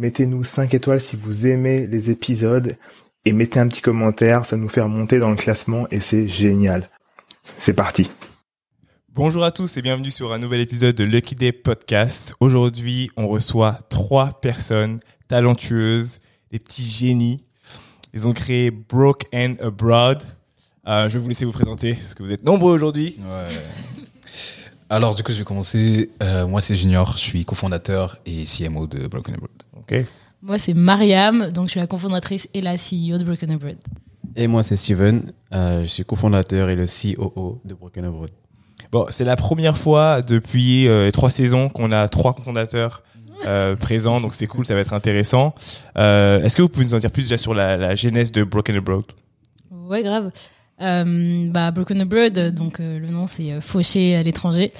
mettez-nous 5 étoiles si vous aimez les épisodes et mettez un petit commentaire, ça nous fait remonter dans le classement et c'est génial. C'est parti. Bonjour à tous et bienvenue sur un nouvel épisode de Lucky Day Podcast. Aujourd'hui, on reçoit trois personnes talentueuses, des petits génies. Ils ont créé Broke and Abroad. Euh, je vais vous laisser vous présenter parce que vous êtes nombreux aujourd'hui. Ouais. Alors du coup, je vais commencer. Euh, moi, c'est Junior. Je suis cofondateur et CMO de Broken Abroad. Ok. Moi, c'est Mariam, donc je suis la cofondatrice et la CEO de Broken Abroad. Et moi, c'est Steven. Euh, je suis cofondateur et le COO de Broken Abroad. Bon, c'est la première fois depuis euh, trois saisons qu'on a trois cofondateurs euh, présents, donc c'est cool, ça va être intéressant. Euh, Est-ce que vous pouvez nous en dire plus déjà sur la, la genèse de Broken Abroad? Ouais, grave. Euh, bah, Broken Abroad, donc euh, le nom c'est euh, Fauché à l'étranger.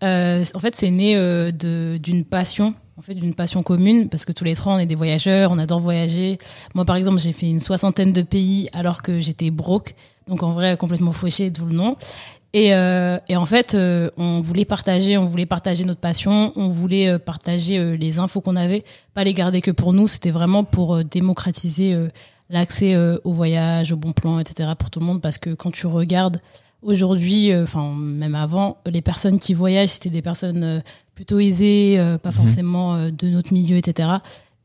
En fait, c'est né d'une passion, en fait, d'une passion commune, parce que tous les trois, on est des voyageurs, on adore voyager. Moi, par exemple, j'ai fait une soixantaine de pays alors que j'étais broke, donc en vrai, complètement fauché, d'où le nom. Et, et en fait, on voulait partager, on voulait partager notre passion, on voulait partager les infos qu'on avait, pas les garder que pour nous. C'était vraiment pour démocratiser l'accès euh, au voyage, au bon plan, etc. pour tout le monde. Parce que quand tu regardes aujourd'hui, euh, enfin même avant, les personnes qui voyagent, c'était des personnes euh, plutôt aisées, euh, pas forcément euh, de notre milieu, etc.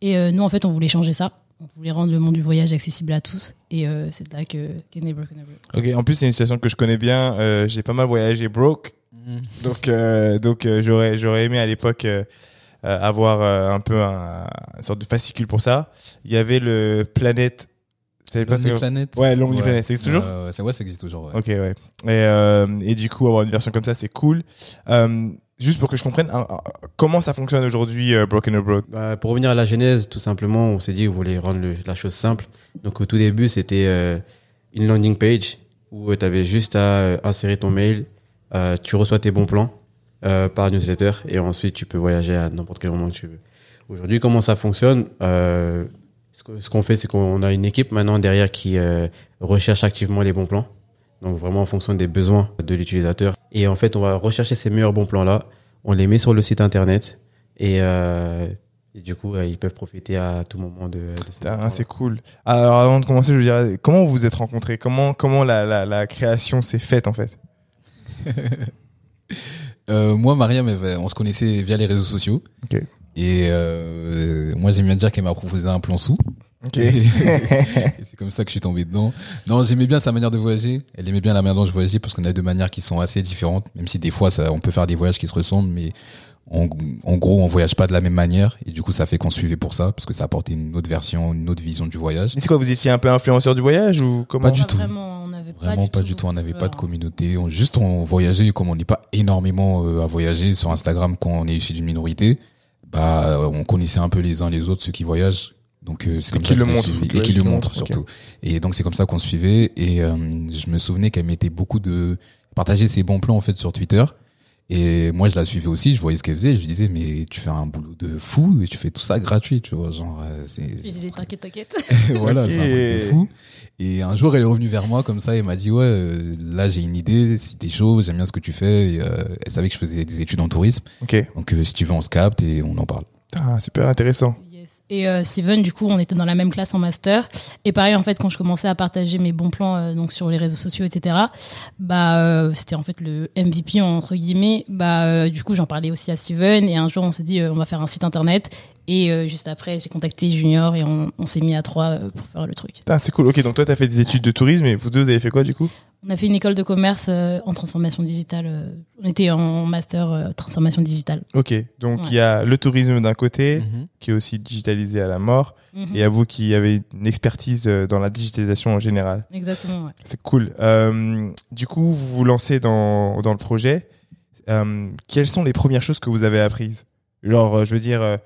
Et euh, nous, en fait, on voulait changer ça. On voulait rendre le monde du voyage accessible à tous. Et euh, c'est là que qu'est né Broken. Ok. En plus, c'est une situation que je connais bien. Euh, J'ai pas mal voyagé broke, donc euh, donc euh, j'aurais j'aurais aimé à l'époque avoir un peu un, une sorte de fascicule pour ça. Il y avait le Planète. Savez pas Lonely c'est- Planet. Ouais, Lonely Planet, ça existe toujours Euh, ça, ouais, ça existe toujours. ouais. Ok, ouais. Et, euh, et du coup, avoir une version comme ça, c'est cool. Euh, juste pour que je comprenne, comment ça fonctionne aujourd'hui, euh, Broken Abroad Bah, pour revenir à la genèse, tout simplement, on s'est dit qu'on voulait rendre le- la chose simple. Donc au tout début, c'était euh, une landing page où tu avais juste à euh, insérer ton mail, euh, tu reçois tes bons plans euh, par newsletter et ensuite tu peux voyager à n'importe quel moment que tu veux. Aujourd'hui, comment ça fonctionne Euh, Ce que- ce qu'on fait, c'est qu'on a une équipe maintenant derrière qui euh, recherche activement les bons plans. Donc vraiment en fonction des besoins de l'utilisateur. Et en fait, on va rechercher ces meilleurs bons plans-là, on les met sur le site internet et, euh, et du coup, euh, ils peuvent profiter à tout moment de, de bons C'est cool. Alors, avant de commencer, je veux dire, comment vous vous êtes rencontrés? Comment comment la, la, la création s'est faite en fait? Euh, moi, Mariam, on se connaissait via les réseaux sociaux. Ok. Et euh, moi, j'aime bien dire qu'elle m'a proposé un plan sous. Ok. C'est comme ça que je suis tombé dedans. Non, j'aimais bien sa manière de voyager. Elle aimait bien la manière dont je voyageais parce qu'on a deux manières qui sont assez différentes. Même si des fois, ça, on peut faire des voyages qui se ressemblent, mais en, en gros, on voyage pas de la même manière. Et du coup, ça fait qu'on suivait pour ça parce que ça apportait une autre version, une autre vision du voyage. C'est quoi Vous étiez un peu influenceur du voyage ou comment Pas du Pas tout. Vraiment, on Vraiment pas du tout. On n'avait pas de communauté. On, juste, on voyageait. Comme on n'est pas énormément euh, à voyager sur Instagram quand on est issu d'une minorité, bah, on connaissait un peu les uns les autres ceux qui voyagent. Donc euh, c'est comme qui ça le et qui le ok. surtout. Et donc c'est comme ça qu'on suivait. Et euh, je me souvenais qu'elle mettait beaucoup de partager ses bons plans en fait sur Twitter. Et moi je la suivais aussi. Je voyais ce qu'elle faisait. Je lui disais mais tu fais un boulot de fou et tu fais tout ça gratuit. Tu vois genre euh, Je disais, t'inquiète, t'inquiète. voilà, c'est un truc de fou. Et un jour, elle est revenue vers moi comme ça et m'a dit ouais, euh, là j'ai une idée, si t'es chaud, j'aime bien ce que tu fais. Et, euh, elle savait que je faisais des études en tourisme, Ok. donc euh, si tu veux, on se capte et on en parle. Putain, super intéressant. Et euh, Steven, du coup, on était dans la même classe en master. Et pareil, en fait, quand je commençais à partager mes bons plans euh, donc sur les réseaux sociaux, etc., bah, euh, c'était en fait le MVP, entre guillemets. Bah, du coup, j'en parlais aussi à Steven. Et un jour, on s'est dit, on va faire un site internet. Et juste après, j'ai contacté Junior et on, s'est mis à trois pour faire le truc. Putain, c'est cool. Ok, donc toi, t'as fait des études de tourisme et vous deux, vous avez fait quoi du coup? On a fait une école de commerce euh, en transformation digitale. euh, on était en master euh, transformation digitale. Ok, donc il Ouais. y a le tourisme d'un côté, Mhm. qui est aussi digitalisé à la mort, Mhm. et à vous qui avez une expertise euh, dans la digitalisation en général. Exactement, ouais. C'est cool. Euh, du coup, vous vous lancez dans, dans le projet. Euh, quelles sont les premières choses que vous avez apprises? Genre, euh, je veux dire, euh,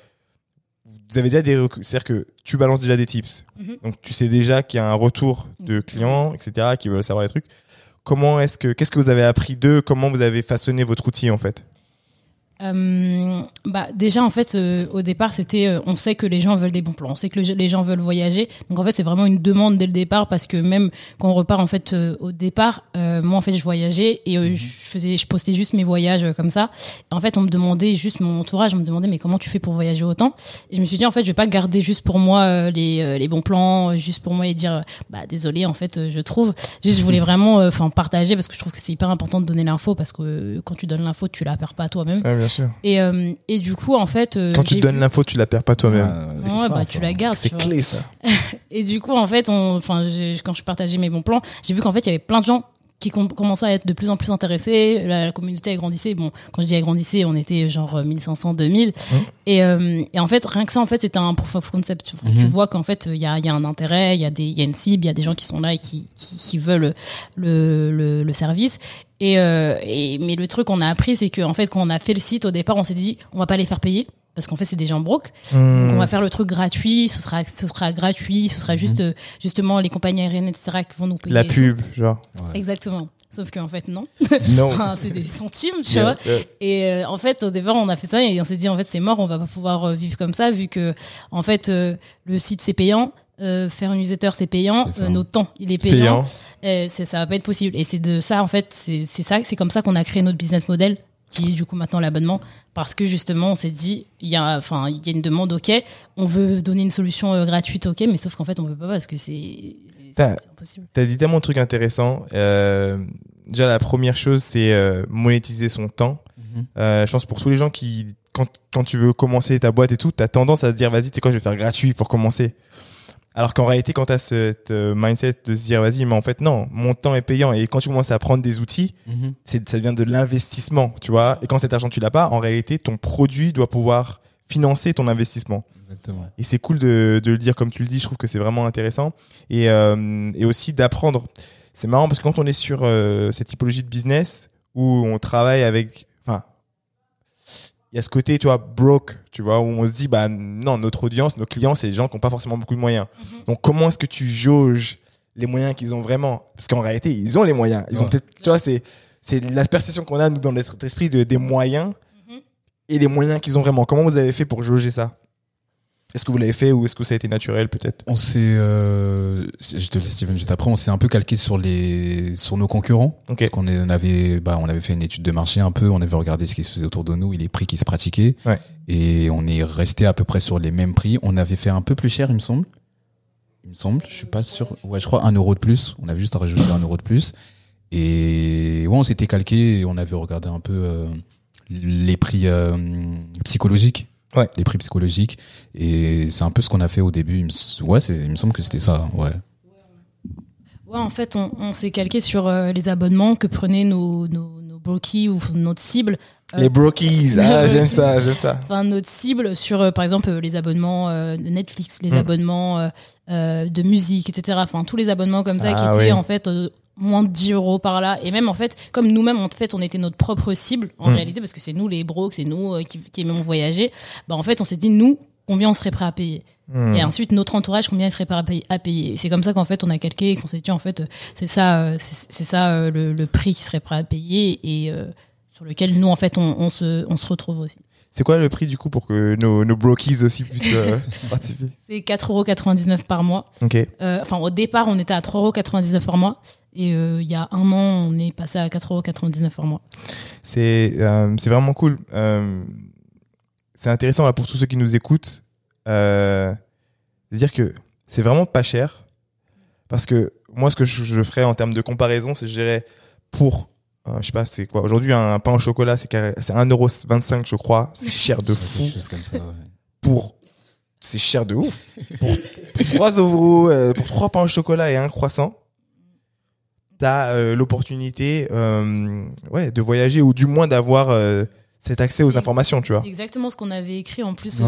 vous avez déjà des recrues. C'est-à-dire que tu balances déjà des tips. Mhm. Donc, tu sais déjà qu'il y a un retour de clients, etc., qui veulent savoir les trucs. Comment est-ce que, qu'est-ce que vous avez appris d'eux? Comment vous avez façonné votre outil, en fait? Euh, bah déjà en fait euh, au départ c'était euh, on sait que les gens veulent des bons plans. On sait que le- les gens veulent voyager. Donc en fait c'est vraiment une demande dès le départ parce que même quand on repart en fait euh, au départ euh, moi en fait je voyageais et euh, je faisais je postais juste mes voyages comme ça. Et en fait on me demandait juste mon entourage on me demandait mais comment tu fais pour voyager autant? Et je me suis dit en fait je vais pas garder juste pour moi les, euh, les bons plans juste pour moi et dire bah désolé en fait je trouve. Juste je voulais vraiment enfin partager parce que je trouve que c'est hyper important de donner l'info parce que quand tu donnes l'info tu la perds pas toi-même bien sûr. et, euh, et du coup, en fait. euh, Quand tu j'ai donnes vu- l'info, tu la perds pas toi-même. Ouais, Ouais, bah, tu la gardes. C'est clé, ça. Et du coup, en fait, on, enfin, quand je partageais mes bons plans, j'ai vu qu'en fait, il y avait plein de gens qui com- commençaient à être de plus en plus intéressés. La, la communauté agrandissait. Bon, quand je dis agrandissait, on était genre 1500, 2000. Et, euh, et en fait, rien que ça, en fait, c'était un proof of concept. Tu, tu Mhm. vois qu'en fait, il y a, il y a un intérêt, il y, a des- y a une cible, il y a des gens qui sont là et qui, qui, qui veulent le, le, le service. Et, euh, et, mais le truc qu'on a appris, c'est qu'en fait, quand on a fait le site, au départ, on s'est dit, on va pas les faire payer. Parce qu'en fait, c'est des gens broke. Donc, Hmm. on va faire le truc gratuit, ce sera, ce sera gratuit, ce sera juste, euh, justement, les compagnies aériennes, etc., qui vont nous payer. La pub, genre. Exactement. Sauf qu'en fait, non. Non. Enfin, c'est des centimes, tu Yeah, vois. yeah. Et euh, en fait, au départ, on a fait ça et on s'est dit, en fait, c'est mort, on va pas pouvoir euh, vivre comme ça, vu que, en fait, euh, le site, c'est payant. euh, faire une newsletter, c'est payant. Euh, notre temps, il est payant. Payant. C'est- ça va pas être possible. Et c'est de ça, en fait, c'est ça, c'est comme ça qu'on a créé notre business model, qui est du coup maintenant l'abonnement, parce que justement, on s'est dit, il y a, enfin, il y a une demande, ok, on veut donner une solution euh, gratuite, ok, mais sauf qu'en fait, on veut pas parce que c'est c'est- T'as- c'est impossible. T'as dit tellement de trucs intéressants. Euh, déjà, la première chose, c'est euh, monétiser son temps. Mhm. Euh, je pense pour tous les gens qui, quand, quand tu veux commencer ta boîte et tout, t'as tendance à se dire, vas-y, tu sais quoi, je vais faire gratuit pour commencer. Alors qu'en réalité, quand t'as cette euh, mindset de se dire, vas-y, mais en fait, non, mon temps est payant. Et quand tu commences à apprendre des outils, Mhm. c'est, ça devient de l'investissement, tu vois. Et quand cet argent, tu l'as pas, en réalité, ton produit doit pouvoir financer ton investissement. Exactement. Et c'est cool de, de le dire comme tu le dis. Je trouve que c'est vraiment intéressant. Et, euh, et aussi d'apprendre. C'est marrant parce que quand on est sur euh, cette typologie de business où on travaille avec, y a ce côté, tu vois, broke, tu vois, où on se dit, bah non, notre audience, nos clients, c'est des gens qui n'ont pas forcément beaucoup de moyens. Donc comment est-ce que tu jauges les moyens qu'ils ont vraiment? Parce qu'en réalité, ils ont les moyens. Ils ont peut-être, tu vois, c'est c'est la perception qu'on a nous dans notre esprit de, des moyens Mhm. et les moyens qu'ils ont vraiment. Comment vous avez fait pour jauger ça? Est-ce que vous l'avez fait ou est-ce que ça a été naturel peut-être? On s'est, euh, je te laisse Steven juste après, on s'est un peu calqué sur les, sur nos concurrents. Ok. Parce qu'on on avait, bah, on avait fait une étude de marché un peu, on avait regardé ce qui se faisait autour de nous et les prix qui se pratiquaient. Ouais. Et on est resté à peu près sur les mêmes prix. On avait fait un peu plus cher, il me semble. Il me semble, je suis pas sûr. Ouais, je crois un euro de plus. On avait juste à rajouter un euro de plus. Et ouais, on s'était calqué et on avait regardé un peu euh, les prix euh, psychologiques. Ouais. Les prix psychologiques. Et c'est un peu ce qu'on a fait au début. Il me, s- ouais, il me semble que c'était ça. Ouais. Ouais, en fait, on, on s'est calqué sur euh, les abonnements que prenaient nos, nos, nos brokies ou notre cible. Euh, Les brokies, ah, j'aime ça, j'aime ça. Enfin, notre cible sur, euh, par exemple, les abonnements euh, de Netflix, les Mm. abonnements euh, euh, de musique, etc. Enfin, tous les abonnements comme ça Ah, qui étaient oui. en fait euh, moins de 10 euros par là. Et même en fait, comme nous-mêmes, en fait, on était notre propre cible en Mm. réalité, parce que c'est nous les bros, c'est nous euh, qui, qui aimons voyager. Bah, en fait, on s'est dit, nous, combien on serait prêt à payer Hmm. Et ensuite, notre entourage, combien il serait prêt à payer, C'est comme ça qu'en fait, on a calqué et qu'on s'est dit, en fait, c'est ça, euh, c'est ça euh, le, le prix qui serait prêt à payer et euh, sur lequel nous, en fait, on, on se, on se retrouve aussi. C'est quoi le prix du coup pour que nos, nos brokies aussi puissent euh, participer? C'est 4,99€ par mois. Ok. Euh, Enfin, au départ, on était à 3,99€ par mois. Et euh, il y a un an, on est passé à 4,99€ par mois. C'est euh, c'est vraiment cool. Euh, c'est intéressant là, pour tous ceux qui nous écoutent euh, de dire que c'est vraiment pas cher parce que moi ce que je, je ferais en termes de comparaison c'est je dirais pour euh, je sais pas c'est quoi aujourd'hui un pain au chocolat c'est carré- c'est 1,25€ je crois c'est cher de fou Quelque chose comme ça, ouais. pour c'est cher de ouf pour, pour 3 euros euh, pour trois pains au chocolat et un croissant t'as euh, l'opportunité euh, ouais de voyager ou du moins d'avoir euh, cet accès aux informations tu vois C'est exactement ce qu'on avait écrit en plus. Ouais,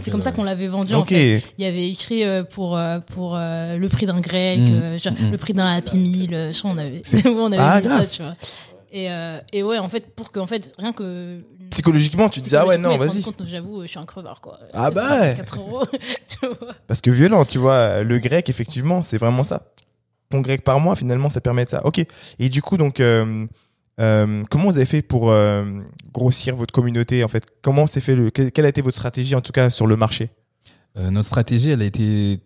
c'est comme ça qu'on l'avait vendu. En ok fait. Il y avait écrit euh, pour, euh, pour euh, le prix d'un grec, Mm. euh, genre, Mm. le prix d'un Happy Meal. je crois, on avait, on avait Ah, mis grave. ça, tu vois. Et, euh, et ouais, en fait, pour que, en fait, rien que psychologiquement, tu te dis, ah ouais, non, vas-y. J'avoue, je suis un crevard, quoi. Ah bah ouais. 4 euros, tu vois. Parce que violent, tu vois, le grec, effectivement, c'est vraiment ça. Ton grec par mois, finalement, ça permet de ça. Ok. Et du coup, donc, euh, euh, comment vous avez fait pour euh, grossir votre communauté, en fait? Comment s'est fait le quelle, quelle a été votre stratégie, en tout cas, sur le marché? Euh, notre stratégie, elle a été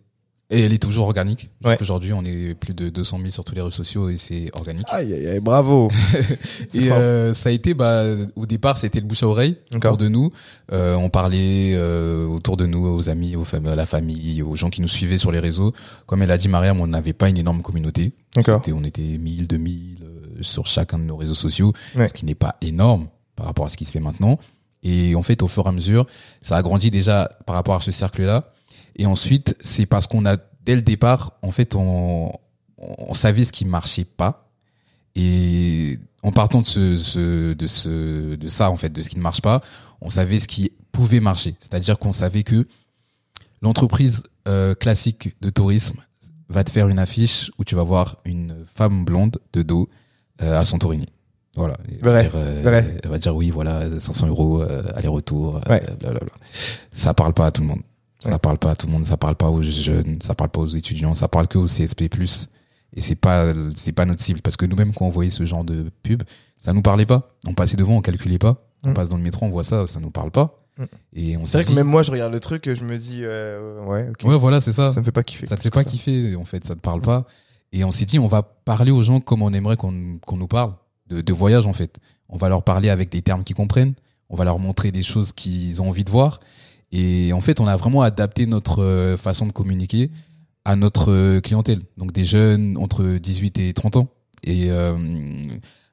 et elle est toujours organique. Ouais. Jusqu'aujourd'hui, on est plus de 200 000 sur tous les réseaux sociaux et c'est organique. Aïe, aïe, aïe, bravo. Et euh, ça a été, bah, au départ, c'était le bouche à oreille autour de nous. Euh, on parlait euh, autour de nous, aux amis, aux fam- à la famille, aux gens qui nous suivaient sur les réseaux. Comme elle a dit, Mariam, on n'avait pas une énorme communauté. C'était- On était 1000, 2000 euh, sur chacun de nos réseaux sociaux, Ouais. ce qui n'est pas énorme par rapport à ce qui se fait maintenant. Et en fait, au fur et à mesure, ça a grandi déjà par rapport à ce cercle-là. Et ensuite, c'est parce qu'on a, dès le départ, en fait, on, on savait ce qui marchait pas. Et en partant de ce, ce- de ce, de ça, en fait, de ce qui ne marche pas, on savait ce qui pouvait marcher. C'est-à-dire qu'on savait que l'entreprise euh, classique de tourisme va te faire une affiche où tu vas voir une femme blonde de dos euh, à Santorini. Voilà. Elle va Vrai, dire, euh, vrai. Elle va dire oui, voilà, 500 euros euh, aller-retour. euh, Ouais. Ça parle pas à tout le monde. Ça Ouais. parle pas à tout le monde. Ça parle pas aux jeunes. Ça parle pas aux étudiants. Ça parle que aux CSP+. Et c'est pas, c'est pas notre cible. Parce que nous-mêmes, quand on voyait ce genre de pub, ça nous parlait pas. On passait devant, on calculait pas. On Mm. passe dans le métro, on voit ça, ça nous parle pas. Mm. Et on C'est vrai que même moi, je regarde le truc, je me dis, euh, ouais, ok. ouais, voilà, c'est ça. Ça me fait pas kiffer. Ça te fait pas kiffer, en fait, ça te parle pas. Et on s'est dit, on va parler aux gens comme on aimerait qu'on qu'on nous parle, de, de voyage, en fait. On va leur parler avec des termes qu'ils comprennent. On va leur montrer des choses qu'ils ont envie de voir. Et en fait, on a vraiment adapté notre euh, façon de communiquer à notre euh, clientèle. Donc des jeunes entre 18 et 30 ans. Et euh,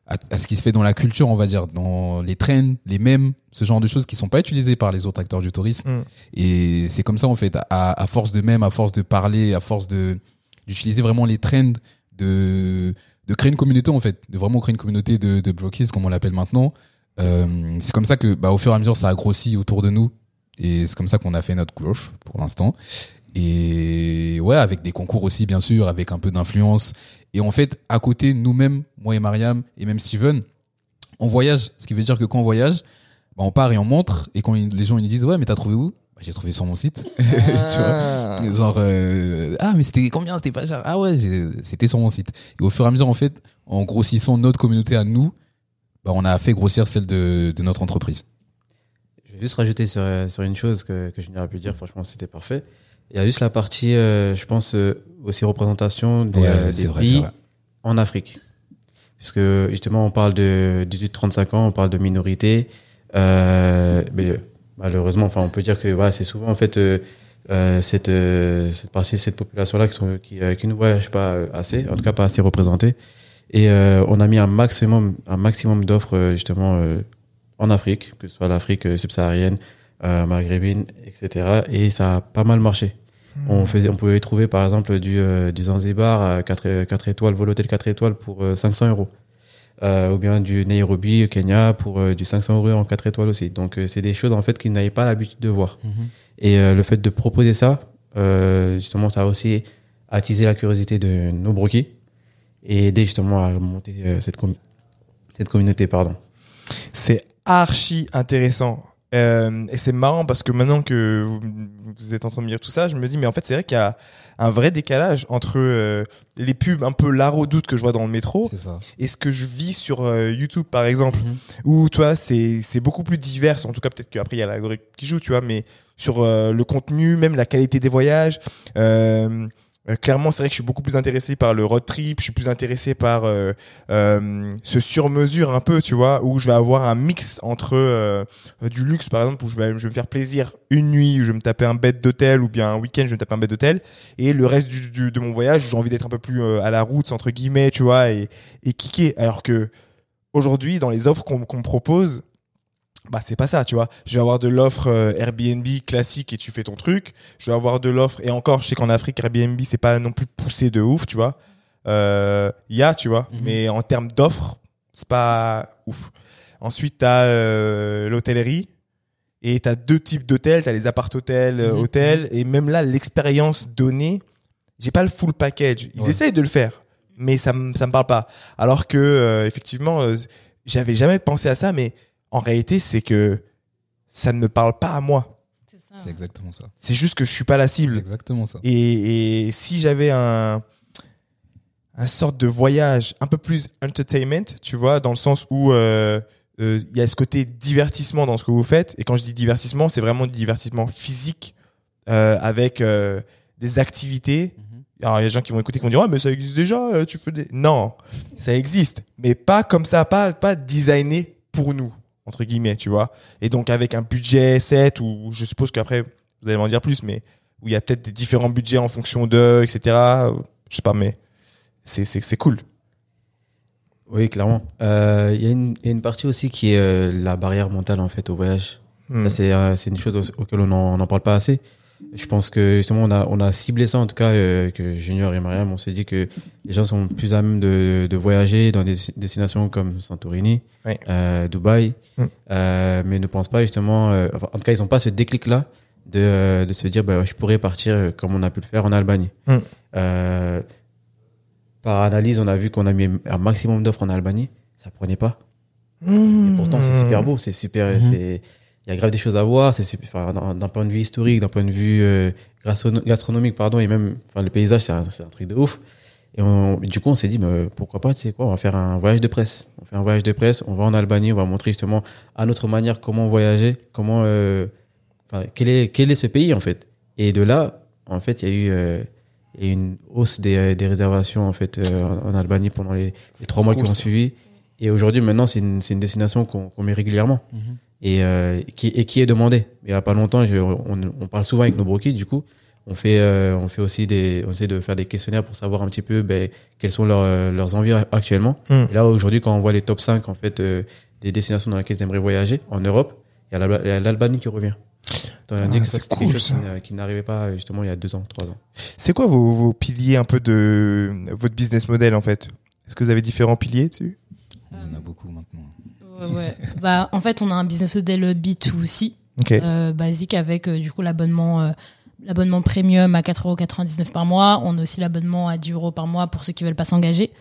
à, à ce qui se fait dans la culture, on va dire, dans les trends, les mèmes, ce genre de choses qui sont pas utilisées par les autres acteurs du tourisme. Mm. Et c'est comme ça, en fait, à, à force de mèmes, à force de parler, à force de d'utiliser vraiment les trends, de, de créer une communauté, en fait, de vraiment créer une communauté de, de brokies, comme on l'appelle maintenant. Euh, c'est comme ça que, bah, au fur et à mesure, ça a grossi autour de nous. Et c'est comme ça qu'on a fait notre growth pour l'instant. Et ouais, avec des concours aussi, bien sûr, avec un peu d'influence. Et en fait, à côté, nous-mêmes, moi et Mariam, et même Steven, on voyage. Ce qui veut dire que quand on voyage, bah, on part et on montre. Et quand les gens ils nous disent, ouais, mais t'as trouvé où? Bah, J'ai trouvé sur mon site. tu vois? Ah. Genre, euh, ah, mais c'était combien? C'était pas cher. Ah ouais, c'était sur mon site. Et au fur et à mesure, en fait, en grossissant notre communauté à nous, bah, on a fait grossir celle de, de notre entreprise. Je juste rajouter sur, sur une chose que, que je n'aurais pu dire, franchement, c'était parfait. Il y a juste la partie, euh, je pense, euh, aussi représentation des, Ouais, euh, des vrai, pays en Afrique. Puisque justement, on parle de 18-35 ans, on parle de minorité. Euh, mais malheureusement, enfin, on peut dire que voilà, c'est souvent en fait cette, cette partie, cette population-là qui, sont, qui, qui ne voyage pas euh, assez, en tout cas pas assez représentée. Et on a mis un maximum, un maximum d'offres justement en Afrique, que ce soit l'Afrique euh, subsaharienne, euh, maghrébine, etc. Et ça a pas mal marché. On, faisait, on pouvait trouver par exemple du, euh, du Zanzibar à 4, 4 étoiles, vol hôtel 4 étoiles pour euh, 500 euros. Euh, ou bien du Nairobi, Kenya, pour euh, du 500 euros en 4 étoiles aussi. Donc euh, c'est des choses en fait qu'ils n'avaient pas l'habitude de voir. Et euh, le fait de proposer ça, euh, justement, ça a aussi attisé la curiosité de nos broquis et aider justement à monter euh, cette, com- cette communauté. Pardon. C'est archi intéressant. Euh, et c'est marrant parce que maintenant que vous, vous êtes en train de me dire tout ça, je me dis, mais en fait, c'est vrai qu'il y a un vrai décalage entre euh, les pubs un peu doute que je vois dans le métro et ce que je vis sur euh, YouTube, par exemple, où, tu vois, c'est, c'est beaucoup plus divers. En tout cas, peut-être qu'après, il y a l'algorithme qui joue, tu vois, mais sur le contenu, même la qualité des voyages, euh, euh, clairement, c'est vrai que je suis beaucoup plus intéressé par le road trip, je suis plus intéressé par euh, euh, ce sur-mesure un peu, tu vois, où je vais avoir un mix entre du luxe, par exemple, où je vais, je vais me faire plaisir une nuit, où je vais me taper un bed d'hôtel, ou bien un week-end, je vais me taper un bed d'hôtel, et le reste du, de mon voyage, j'ai envie d'être un peu plus à la route, entre guillemets, tu vois, et, et kicker. Alors que aujourd'hui, dans les offres qu'on me propose, bah c'est pas ça, tu vois. Je vais avoir de l'offre euh, Airbnb classique et tu fais ton truc. Je vais avoir de l'offre et encore, je sais qu'en Afrique Airbnb c'est pas non plus poussé de ouf, tu vois. Euh, Il y a, tu vois, Mhm. mais en termes d'offres, c'est pas ouf. Ensuite, t'as euh, l'hôtellerie et t'as deux types d'hôtels. T'as les appart-hôtels, euh, Mhm. hôtels et même là l'expérience donnée, j'ai pas le full package. Ils Ouais. essayent de le faire, mais ça me ça me parle pas. Alors que euh, effectivement, euh, j'avais jamais pensé à ça, mais en réalité, c'est que ça ne me parle pas à moi. C'est ça. C'est exactement ça. C'est juste que je suis pas la cible. exactement ça. Et, et si j'avais un un sorte de voyage un peu plus entertainment, tu vois, dans le sens où euh, euh, il y a ce côté divertissement dans ce que vous faites. Et quand je dis divertissement, c'est vraiment du divertissement physique euh, avec euh, des activités. Alors il y a des gens qui vont écouter qui vont dire ouais mais ça existe déjà, tu fais des non, ça existe, mais pas comme ça, pas pas designé pour nous entre guillemets, tu vois. Et donc avec un budget set ou je suppose qu'après vous allez m'en dire plus, mais où il y a peut-être des différents budgets en fonction de, etc. Je sais pas, mais c'est c'est c'est cool. Oui, clairement. Euh, Il y, a une- il y a une partie aussi qui est euh, la barrière mentale en fait au voyage. Hmm. Ça, c'est euh, c'est une chose au- auquel on n'en parle pas assez. Je pense que justement, on a, on a ciblé ça en tout cas, euh, que Junior et Mariam, on s'est dit que les gens sont plus à même de, de voyager dans des destinations comme Santorini, euh, Dubaï, Mm. euh, mais ne pensent pas justement, enfin, en tout cas, ils n'ont pas ce déclic-là de, de se dire, bah, je pourrais partir comme on a pu le faire en Albanie. Mm. Par analyse, on a vu qu'on a mis un maximum d'offres en Albanie, ça prenait pas. Et pourtant, c'est super beau, c'est super, Mhm. c'est, il y a grave des choses à voir, c'est d'un point de vue historique, d'un point de vue euh, gastrono- gastronomique, pardon, et même, enfin, le paysage, c'est un, truc de ouf. Et on- du coup, on s'est dit, mais pourquoi pas, tu sais quoi, on va faire un voyage de presse. On fait un voyage de presse, on va en Albanie, on va montrer justement à notre manière comment voyager, comment, euh, enfin, quel est, quel est ce pays, en fait. Et de là, en fait, il y a eu, euh, une hausse des, des réservations, en fait, en, en Albanie pendant les, les trois mois qui ont suivi. Et aujourd'hui, maintenant, c'est une, destination qu'on qu'on met régulièrement et, euh, qui, et qui est demandé. Il y a pas longtemps, je- on, on parle souvent avec nos brokies, du coup, on fait, euh, on fait aussi des, on essaie de faire des questionnaires pour savoir un petit peu ben, quelles sont leurs, leurs envies actuellement. Mm. Et là, aujourd'hui, quand on voit les top 5 en fait, euh, des destinations dans lesquelles ils aimeraient voyager en Europe, il y a l'Albanie qui revient. Ah, c'est cool, quelque chose ça. qui n'a- qui n'arrivait pas justement il y a deux ans, trois ans. C'est quoi vos, vos piliers un peu de votre business model en fait? Est-ce que vous avez différents piliers dessus? Il y en a beaucoup maintenant. Ouais, ouais. bah, en fait, on a un business model B2C, Ok. euh, basique, avec euh, du coup l'abonnement euh, l'abonnement premium à 4,99€ par mois. On a aussi l'abonnement à 10 euros par mois pour ceux qui veulent pas s'engager.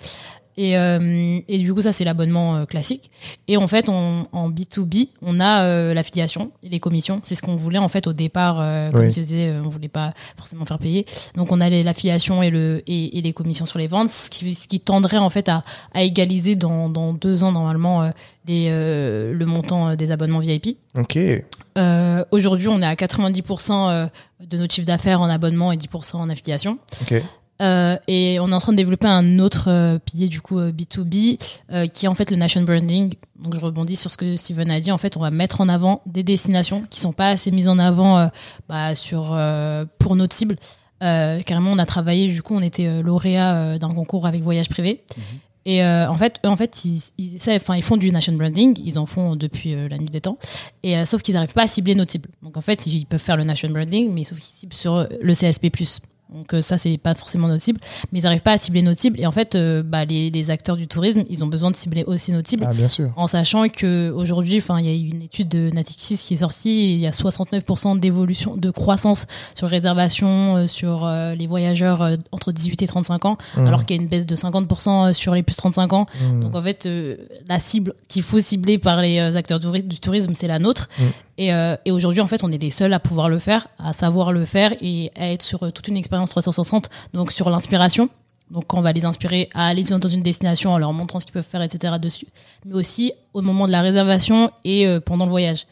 Et, et du coup, ça, c'est l'abonnement classique. Et en fait, on, en B2B, on a l'affiliation et les commissions. C'est ce qu'on voulait, en fait, au départ. comme Oui. je disais, on voulait pas forcément faire payer. Donc, on a l'affiliation et, le, et, et les commissions sur les ventes, ce qui, ce qui tendrait, en fait, à, à égaliser dans, dans deux ans, normalement, les, euh, le montant euh, des abonnements VIP. Ok. Euh, Aujourd'hui, on est à 90% euh, de notre chiffre d'affaires en abonnement et 10% en affiliation. Ok. Euh, et on est en train de développer un autre euh, pilier du coup euh, B2B euh, qui est en fait le nation branding. Donc je rebondis sur ce que Steven a dit. En fait, on va mettre en avant des destinations qui sont pas assez mises en avant bah, sur pour notre cible. Carrément, on a travaillé. Du coup, on était lauréat d'un concours avec Voyage Privé. Et euh, en fait, eux, en fait, ils, ils, ils font du nation branding. Ils en font depuis euh, la nuit des temps. Et euh, sauf qu'ils n'arrivent pas à cibler notre cible. Donc en fait, ils peuvent faire le nation branding, mais sauf qu'ils ciblent sur le CSP+. Donc euh, ça, c'est pas forcément notre cible, mais ils n'arrivent pas à cibler notre cible. Et en fait, euh, bah, les, les acteurs du tourisme, ils ont besoin de cibler aussi notre cible. Ah bien sûr. En sachant que aujourd'hui, enfin, il y a eu une étude de Natixis qui est sortie, il y a 69% d'évolution, de croissance sur les réservations, euh, sur euh, les voyageurs entre 18 et 35 ans, Mmh. alors qu'il y a une baisse de 50% sur les plus de 35 ans. Mmh. Donc en fait, la cible qu'il faut cibler par les acteurs du, du tourisme, c'est la nôtre. Mm. Et, et aujourd'hui, en fait, on est les seuls à pouvoir le faire, à savoir le faire et à être sur toute une expérience 360, donc sur l'inspiration. Donc quand on va les inspirer à aller dans une destination en leur montrant ce qu'ils peuvent faire, etc. dessus, mais aussi au moment de la réservation et euh, pendant le voyage.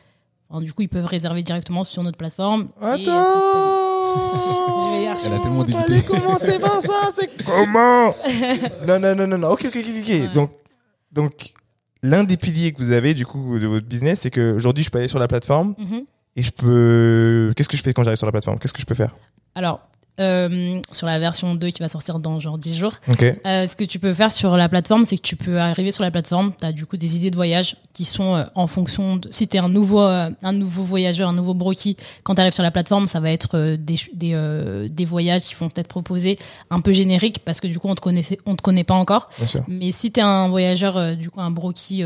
Enfin, du coup, ils peuvent réserver directement sur notre plateforme. et, euh, Attends Je vais. Elle a tellement débuté. commencer par ça, c'est comment Non, non, non, non, non. Ok, ok, ok, ok. Ouais. Donc, donc, l'un des piliers que vous avez du coup de votre business, c'est que aujourd'hui, je peux aller sur la plateforme Mhm. et je peux. Qu'est-ce que je fais quand j'arrive sur la plateforme? Qu'est-ce que je peux faire? Alors, euh, sur la version 2 qui va sortir dans genre 10 jours, Ok. Euh, ce que tu peux faire sur la plateforme, c'est que tu peux arriver sur la plateforme, tu as du coup des idées de voyage qui sont euh, en fonction de si tu es un nouveau euh, un nouveau voyageur, un nouveau broki, quand tu arrives sur la plateforme, ça va être des des, euh, des voyages qui vont peut-être proposer un peu génériques parce que du coup on te connaissait on te connaît pas encore. Bien sûr. Mais si tu es un voyageur du coup un broki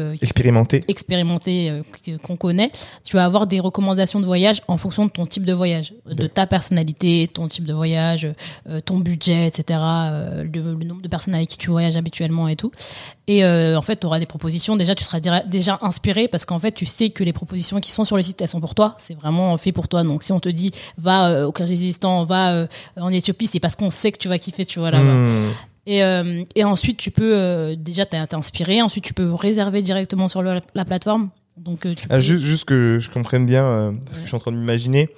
expérimenté que- qu'on connaît, tu vas avoir des recommandations de voyage en fonction de ton type de voyage, de ta personnalité, ton type de voyage, voyage, euh, ton budget, etc., euh, le, le nombre de personnes avec qui tu voyages habituellement et tout. Et euh, en fait, tu auras des propositions. Déjà, tu seras déjà inspiré parce qu'en fait, tu sais que les propositions qui sont sur le site, elles sont pour toi. C'est vraiment fait pour toi. Donc, si on te dit va au Kyrgyzstan, va en Éthiopie, c'est parce qu'on sait que tu vas kiffer, tu vois là-bas. Hmm. Et, euh, et ensuite, tu peux euh, déjà inspiré. Ensuite, tu peux réserver directement sur le- la plateforme. Donc, euh, tu Ah, juste, juste que je comprenne bien, parce que je suis en train de m'imaginer.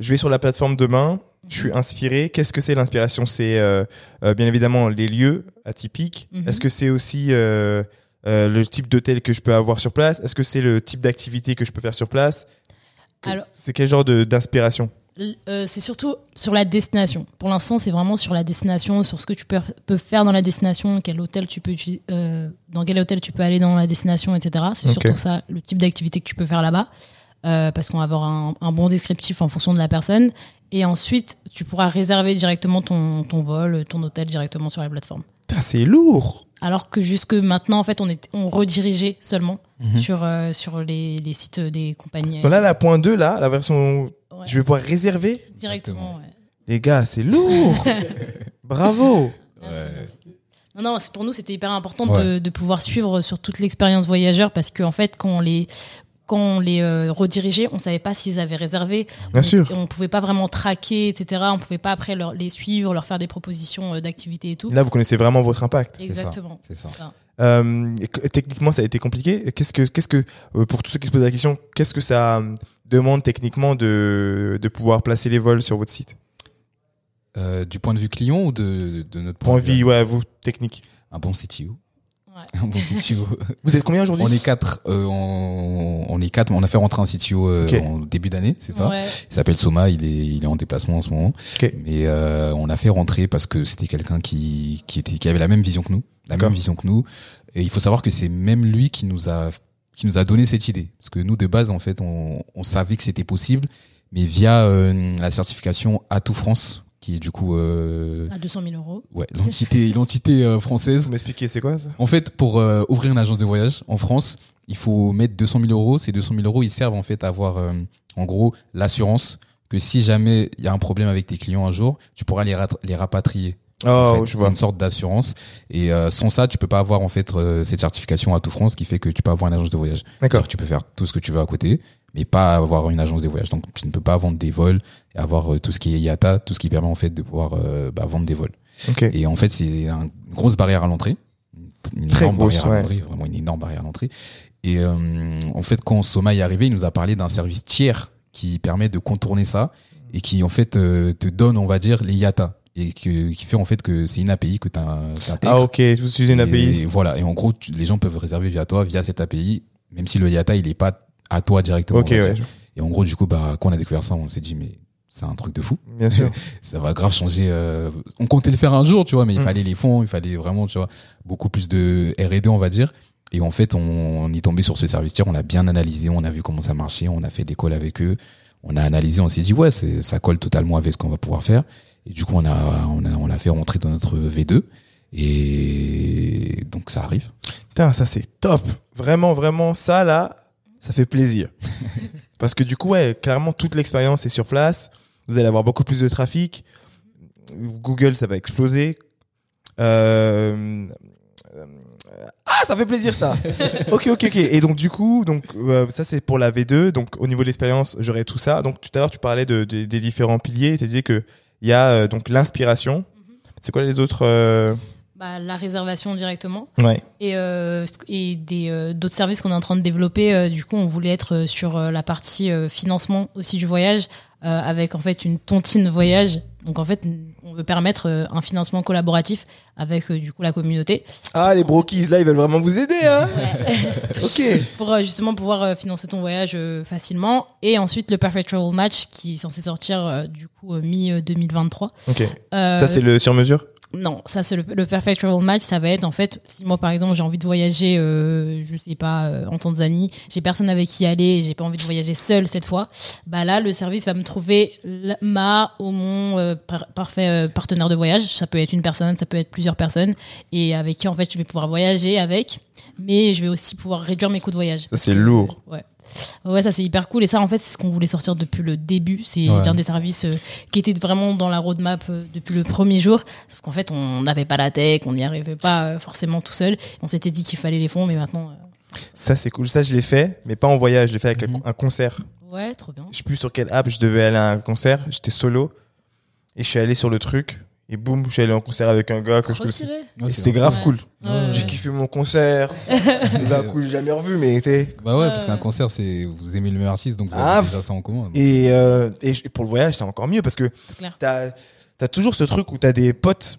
Je vais sur la plateforme demain, je suis inspiré. Qu'est-ce que c'est l'inspiration? C'est euh, euh, bien évidemment les lieux atypiques. Mhm. Est-ce que c'est aussi euh, le type d'hôtel que je peux avoir sur place? Est-ce que c'est le type d'activité que je peux faire sur place? Que- C'est quel genre d'inspiration? C'est surtout sur la destination. Pour l'instant, c'est vraiment sur la destination, sur ce que tu peux, peux faire dans la destination, quel hôtel tu peux dans quel hôtel tu peux aller dans la destination, etc. C'est surtout ça, le type d'activité que tu peux faire là-bas, euh, parce qu'on va avoir un, un bon descriptif en fonction de la personne. Et ensuite, tu pourras réserver directement ton, ton vol, ton hôtel directement sur la plateforme. C'est lourd Alors que jusque maintenant, en fait, on, est, on redirigeait seulement Mhm. sur, euh, sur les, les sites des compagnies. Donc là, la point 2, là, la version... Ouais. Je vais pouvoir réserver Directement, ouais. Les gars, c'est lourd Bravo merci. Non, non, c'est- pour nous, c'était hyper important Ouais. de, de pouvoir suivre sur toute l'expérience voyageur parce qu'en fait, quand on les, quand on les euh, redirigeait, on savait pas s'ils avaient réservé. Bien on, sûr. On pouvait pas vraiment traquer, etc. On pouvait pas après leur, les suivre, leur faire des propositions euh, d'activités et tout. Là, vous connaissez vraiment votre impact. Exactement. C'est ça. Ça. Euh, techniquement, ça a été compliqué. Qu'est-ce que, qu'est-ce que, euh, pour tous ceux qui se posent la question, qu'est-ce que ça demande techniquement de, de pouvoir placer les vols sur votre site? Euh, du point de vue client ou de, de notre Point point de vue, ouais, vous, technique. Un bon CTO. Ouais. Un bon CTO. Vous êtes combien aujourd'hui on est quatre. Euh, on, on est quatre. mais On a fait rentrer un CTO euh, en début d'année, c'est ça. Ouais. Il s'appelle Soma. Il est, il est en déplacement en ce moment. Ok. Mais euh, on a fait rentrer parce que c'était quelqu'un qui, qui était, qui avait la même vision que nous, la même vision que nous. Et il faut savoir que c'est même lui qui nous a, qui nous a donné cette idée. Parce que nous, de base, en fait, on, on savait que c'était possible, mais via euh, la certification Atout France, qui est du coup, euh, À 200 000 euros. ouais, l'entité, l'entité euh, française. Vous m'expliquez, c'est quoi ça? En fait, pour euh, ouvrir une agence de voyage en France, il faut mettre 200 000 euros. Ces 200 000 euros, ils servent en fait à avoir, euh, en gros, l'assurance que si jamais il y a un problème avec tes clients un jour, tu pourras les, rat- les rapatrier. Oh, En fait, c'est vois. une sorte d'assurance. Et euh, sans ça, tu peux pas avoir en fait euh, cette certification à tout France qui fait que tu peux avoir une agence de voyage. D'accord. Tu peux faire tout ce que tu veux à côté, mais pas avoir une agence de voyage. Donc tu ne peux pas vendre des vols et avoir euh, tout ce qui est IATA, tout ce qui permet en fait de pouvoir euh, bah, vendre des vols. Ok. Et en fait, c'est un- une grosse barrière à l'entrée. Une Très énorme grosse, barrière ouais. à l'entrée, vraiment une énorme barrière à l'entrée. Et euh, en fait, quand Soma est arrivé, il nous a parlé d'un service tiers qui permet de contourner ça et qui en fait euh, te donne, on va dire, les IATA. Et que- qui fait en fait que c'est une API que tu intègres. Ah, ok, vous utilisez une API. Et voilà. Et en gros, tu- les gens peuvent réserver via toi, via cette API, même si le IATA, il est pas à toi directement. Ok, on va ouais. Et en gros, du coup, bah, quand on a découvert ça, on s'est dit, mais c'est un truc de fou. bien sûr. Ça va grave changer. euh, On comptait le faire un jour, tu vois, mais il Mm. fallait les fonds, il fallait vraiment, tu vois, beaucoup plus de R&D, on va dire. Et en fait, on, on est tombé sur ce service tiers, on a bien analysé, on a vu comment ça marchait, on a fait des calls avec eux, on a analysé, on s'est dit ouais, ça colle totalement avec ce qu'on va pouvoir faire. Et du coup, on a on a on l'a fait rentrer dans notre V2 et donc ça arrive. Putain, ça c'est top. Vraiment, vraiment, ça là, ça fait plaisir. Parce que du coup, ouais, clairement, toute l'expérience est sur place. Vous allez avoir beaucoup plus de trafic. Google, ça va exploser. Euh, Ah, ça fait plaisir ça. ok, ok, ok. Et donc du coup, donc euh, ça c'est pour la V2. Donc au niveau de l'expérience, j'aurai tout ça. Donc tout à l'heure, tu parlais de, de- des différents piliers. Tu disais que il y a euh, donc l'inspiration. C'est quoi les autres euh, Bah, la réservation directement. Ouais. et, euh, et des euh, d'autres services qu'on est en train de développer. Euh, du coup, on voulait être sur la partie financement aussi du voyage, avec en fait une tontine voyage. Donc en fait, on veut permettre un financement collaboratif avec du coup la communauté Ah, les brokies là, ils veulent vraiment vous aider, hein Ok. pour justement pouvoir financer ton voyage facilement. Et ensuite le Perfect Travel Match qui est censé sortir du coup mi 2023. Ok. Ça c'est le sur mesure. Non, ça c'est le, le perfect travel match. Ça va être en fait, si moi par exemple j'ai envie de voyager, euh, je sais pas, euh, en Tanzanie, j'ai personne avec qui aller, j'ai pas envie de voyager seule cette fois. Bah là, le service va me trouver ma ou mon euh, par- parfait euh, partenaire de voyage. Ça peut être une personne, ça peut être plusieurs personnes, et avec qui en fait je vais pouvoir voyager avec, mais je vais aussi pouvoir réduire mes coûts de voyage. Ça c'est lourd. Ouais. Ouais, ça c'est hyper cool. Et ça, en fait, c'est ce qu'on voulait sortir depuis le début. C'est Ouais. un des services euh, qui était vraiment dans la roadmap euh, depuis le premier jour. Sauf qu'en fait, on n'avait pas la tech, on n'y arrivait pas euh, forcément tout seul. On s'était dit qu'il fallait les fonds, mais maintenant, Ça, c'est cool. Ça, je l'ai fait, mais pas en voyage. Je l'ai fait avec Mhm. un concert. ouais, trop bien. Je sais plus sur quelle app je devais aller à un concert. J'étais solo. Et je suis allé sur le truc. Et boum, je suis allé en concert avec un gars que je connaissais. Ouais, c'est c'était grave Ouais. cool. Ouais, J'ai ouais. kiffé mon concert. D'un coup, j'ai jamais revu, mais t'es. Bah ouais, parce qu'un concert, c'est vous aimez le même artiste, donc vous Ah, avez déjà ça en commun. Et, euh, et pour le voyage, c'est encore mieux parce que t'as as toujours ce truc où t'as des potes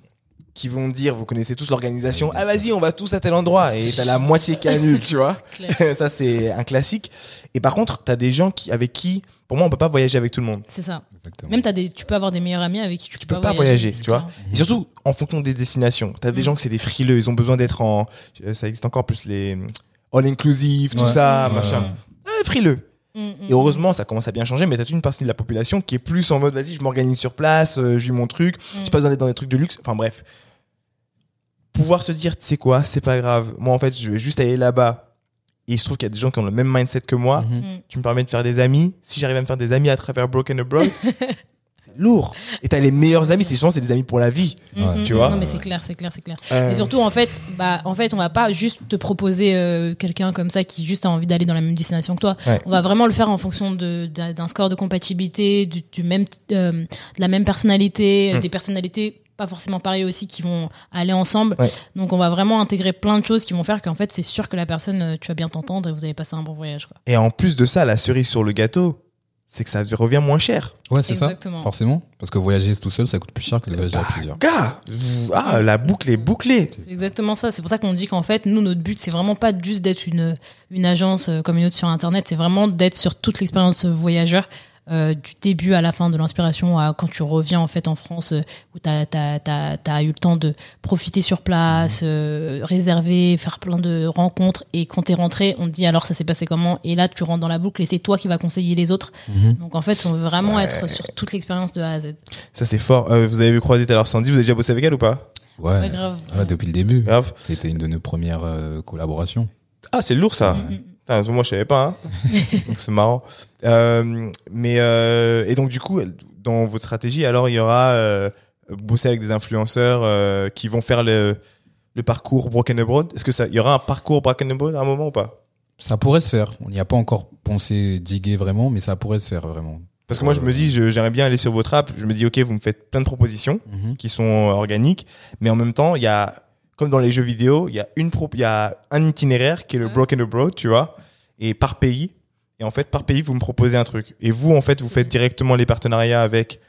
qui vont dire, vous connaissez tous l'organisation, ah vas-y, on va tous à tel endroit. Et t'as la moitié qui annule, tu vois. Ça, c'est un classique. Et par contre, t'as des gens qui, avec qui, pour moi, on peut pas voyager avec tout le monde. C'est ça. Exactement. Même as des, tu peux avoir des meilleurs amis avec qui tu, Tu peux pas voyager, tu vois. Et surtout, en fonction des destinations. T'as des Mm. gens que c'est des frileux, ils ont besoin d'être en, euh, ça existe encore plus les all inclusive, tout Ouais. ça, Ouais, machin. ouais. Ah, frileux. Mm, mm, Et heureusement, ça commence à bien changer, mais t'as une partie de la population qui est plus en mode, vas-y, je m'organise sur place, euh, j'ai mon truc, mm. j'ai pas besoin d'être dans des trucs de luxe. Enfin bref. Pouvoir se dire, tu sais quoi, c'est pas grave. Moi, en fait, je vais juste aller là-bas. Et il se trouve qu'il y a des gens qui ont le même mindset que moi. Mhm. Mm. Tu me permets de faire des amis. Si j'arrive à me faire des amis à travers Broken Abroad, c'est lourd. Et t'as les meilleurs amis. C'est souvent, c'est des amis pour la vie. Mm, Ouais, mm, tu vois. Non, mais c'est clair, c'est clair, c'est clair. Euh, Et surtout, en fait, bah, en fait, on va pas juste te proposer euh, quelqu'un comme ça qui juste a envie d'aller dans la même destination que toi. Ouais. On va vraiment le faire en fonction de- d'un d'un score de compatibilité, du, du même, euh, de la même personnalité, Mm. des personnalités pas forcément pareilles aussi qui vont aller ensemble. Ouais. Donc, on va vraiment intégrer plein de choses qui vont faire qu'en fait, c'est sûr que la personne, euh, tu vas bien t'entendre et vous allez passer un bon voyage. Quoi. Et en plus de ça, la cerise sur le gâteau, c'est que ça revient moins cher. Ouais, c'est ça. Forcément. Parce que voyager tout seul, ça coûte plus cher que de voyager à Bah, plusieurs. Gars, ah, la boucle est bouclée. C'est exactement ça. C'est pour ça qu'on dit qu'en fait, nous, notre but, c'est vraiment pas juste d'être une, une agence euh, comme une autre sur Internet. C'est vraiment d'être sur toute l'expérience voyageur, euh, du début à la fin de l'inspiration à quand tu reviens en fait en France, euh, où tu as, eu le temps de profiter sur place, euh, réserver, faire plein de rencontres. Et quand tu es rentré, on te dit alors ça s'est passé comment? Et là, tu rentres dans la boucle et c'est toi qui vas conseiller les autres. Mhm. Donc en fait, on veut vraiment Ouais. être sur toute l'expérience de A à Z. Ça, c'est fort. Euh, vous avez vu croiser tout à l'heure Sandy, vous avez déjà bossé avec elle ou pas? Ouais. Ouais, grave. Ouais, depuis le début. Grave. C'était une de nos premières euh, collaborations. Ah, c'est lourd ça. Mm, mm, mm. Putain, moi, je savais pas. Hein. donc, c'est marrant. Euh, mais euh, et donc du coup, dans votre stratégie, alors il y aura euh, bosser avec des influenceurs euh, qui vont faire le le parcours Broken Abroad? Est-ce que ça, il y aura un parcours Broken Abroad à un moment ou pas? Ça pourrait se faire. On n'y a pas encore pensé diguer vraiment, mais ça pourrait se faire vraiment. Parce que moi, je me dis, je- j'aimerais bien aller sur votre app. Je me dis, ok, vous me faites plein de propositions Mhm. qui sont organiques, mais en même temps, il y a comme dans les jeux vidéo, il y a une il y a un itinéraire qui est le Ouais. Broken Abroad, tu vois, et par pays. Et en fait, par pays, vous me proposez un truc. Et vous, en fait, vous faites directement les partenariats avec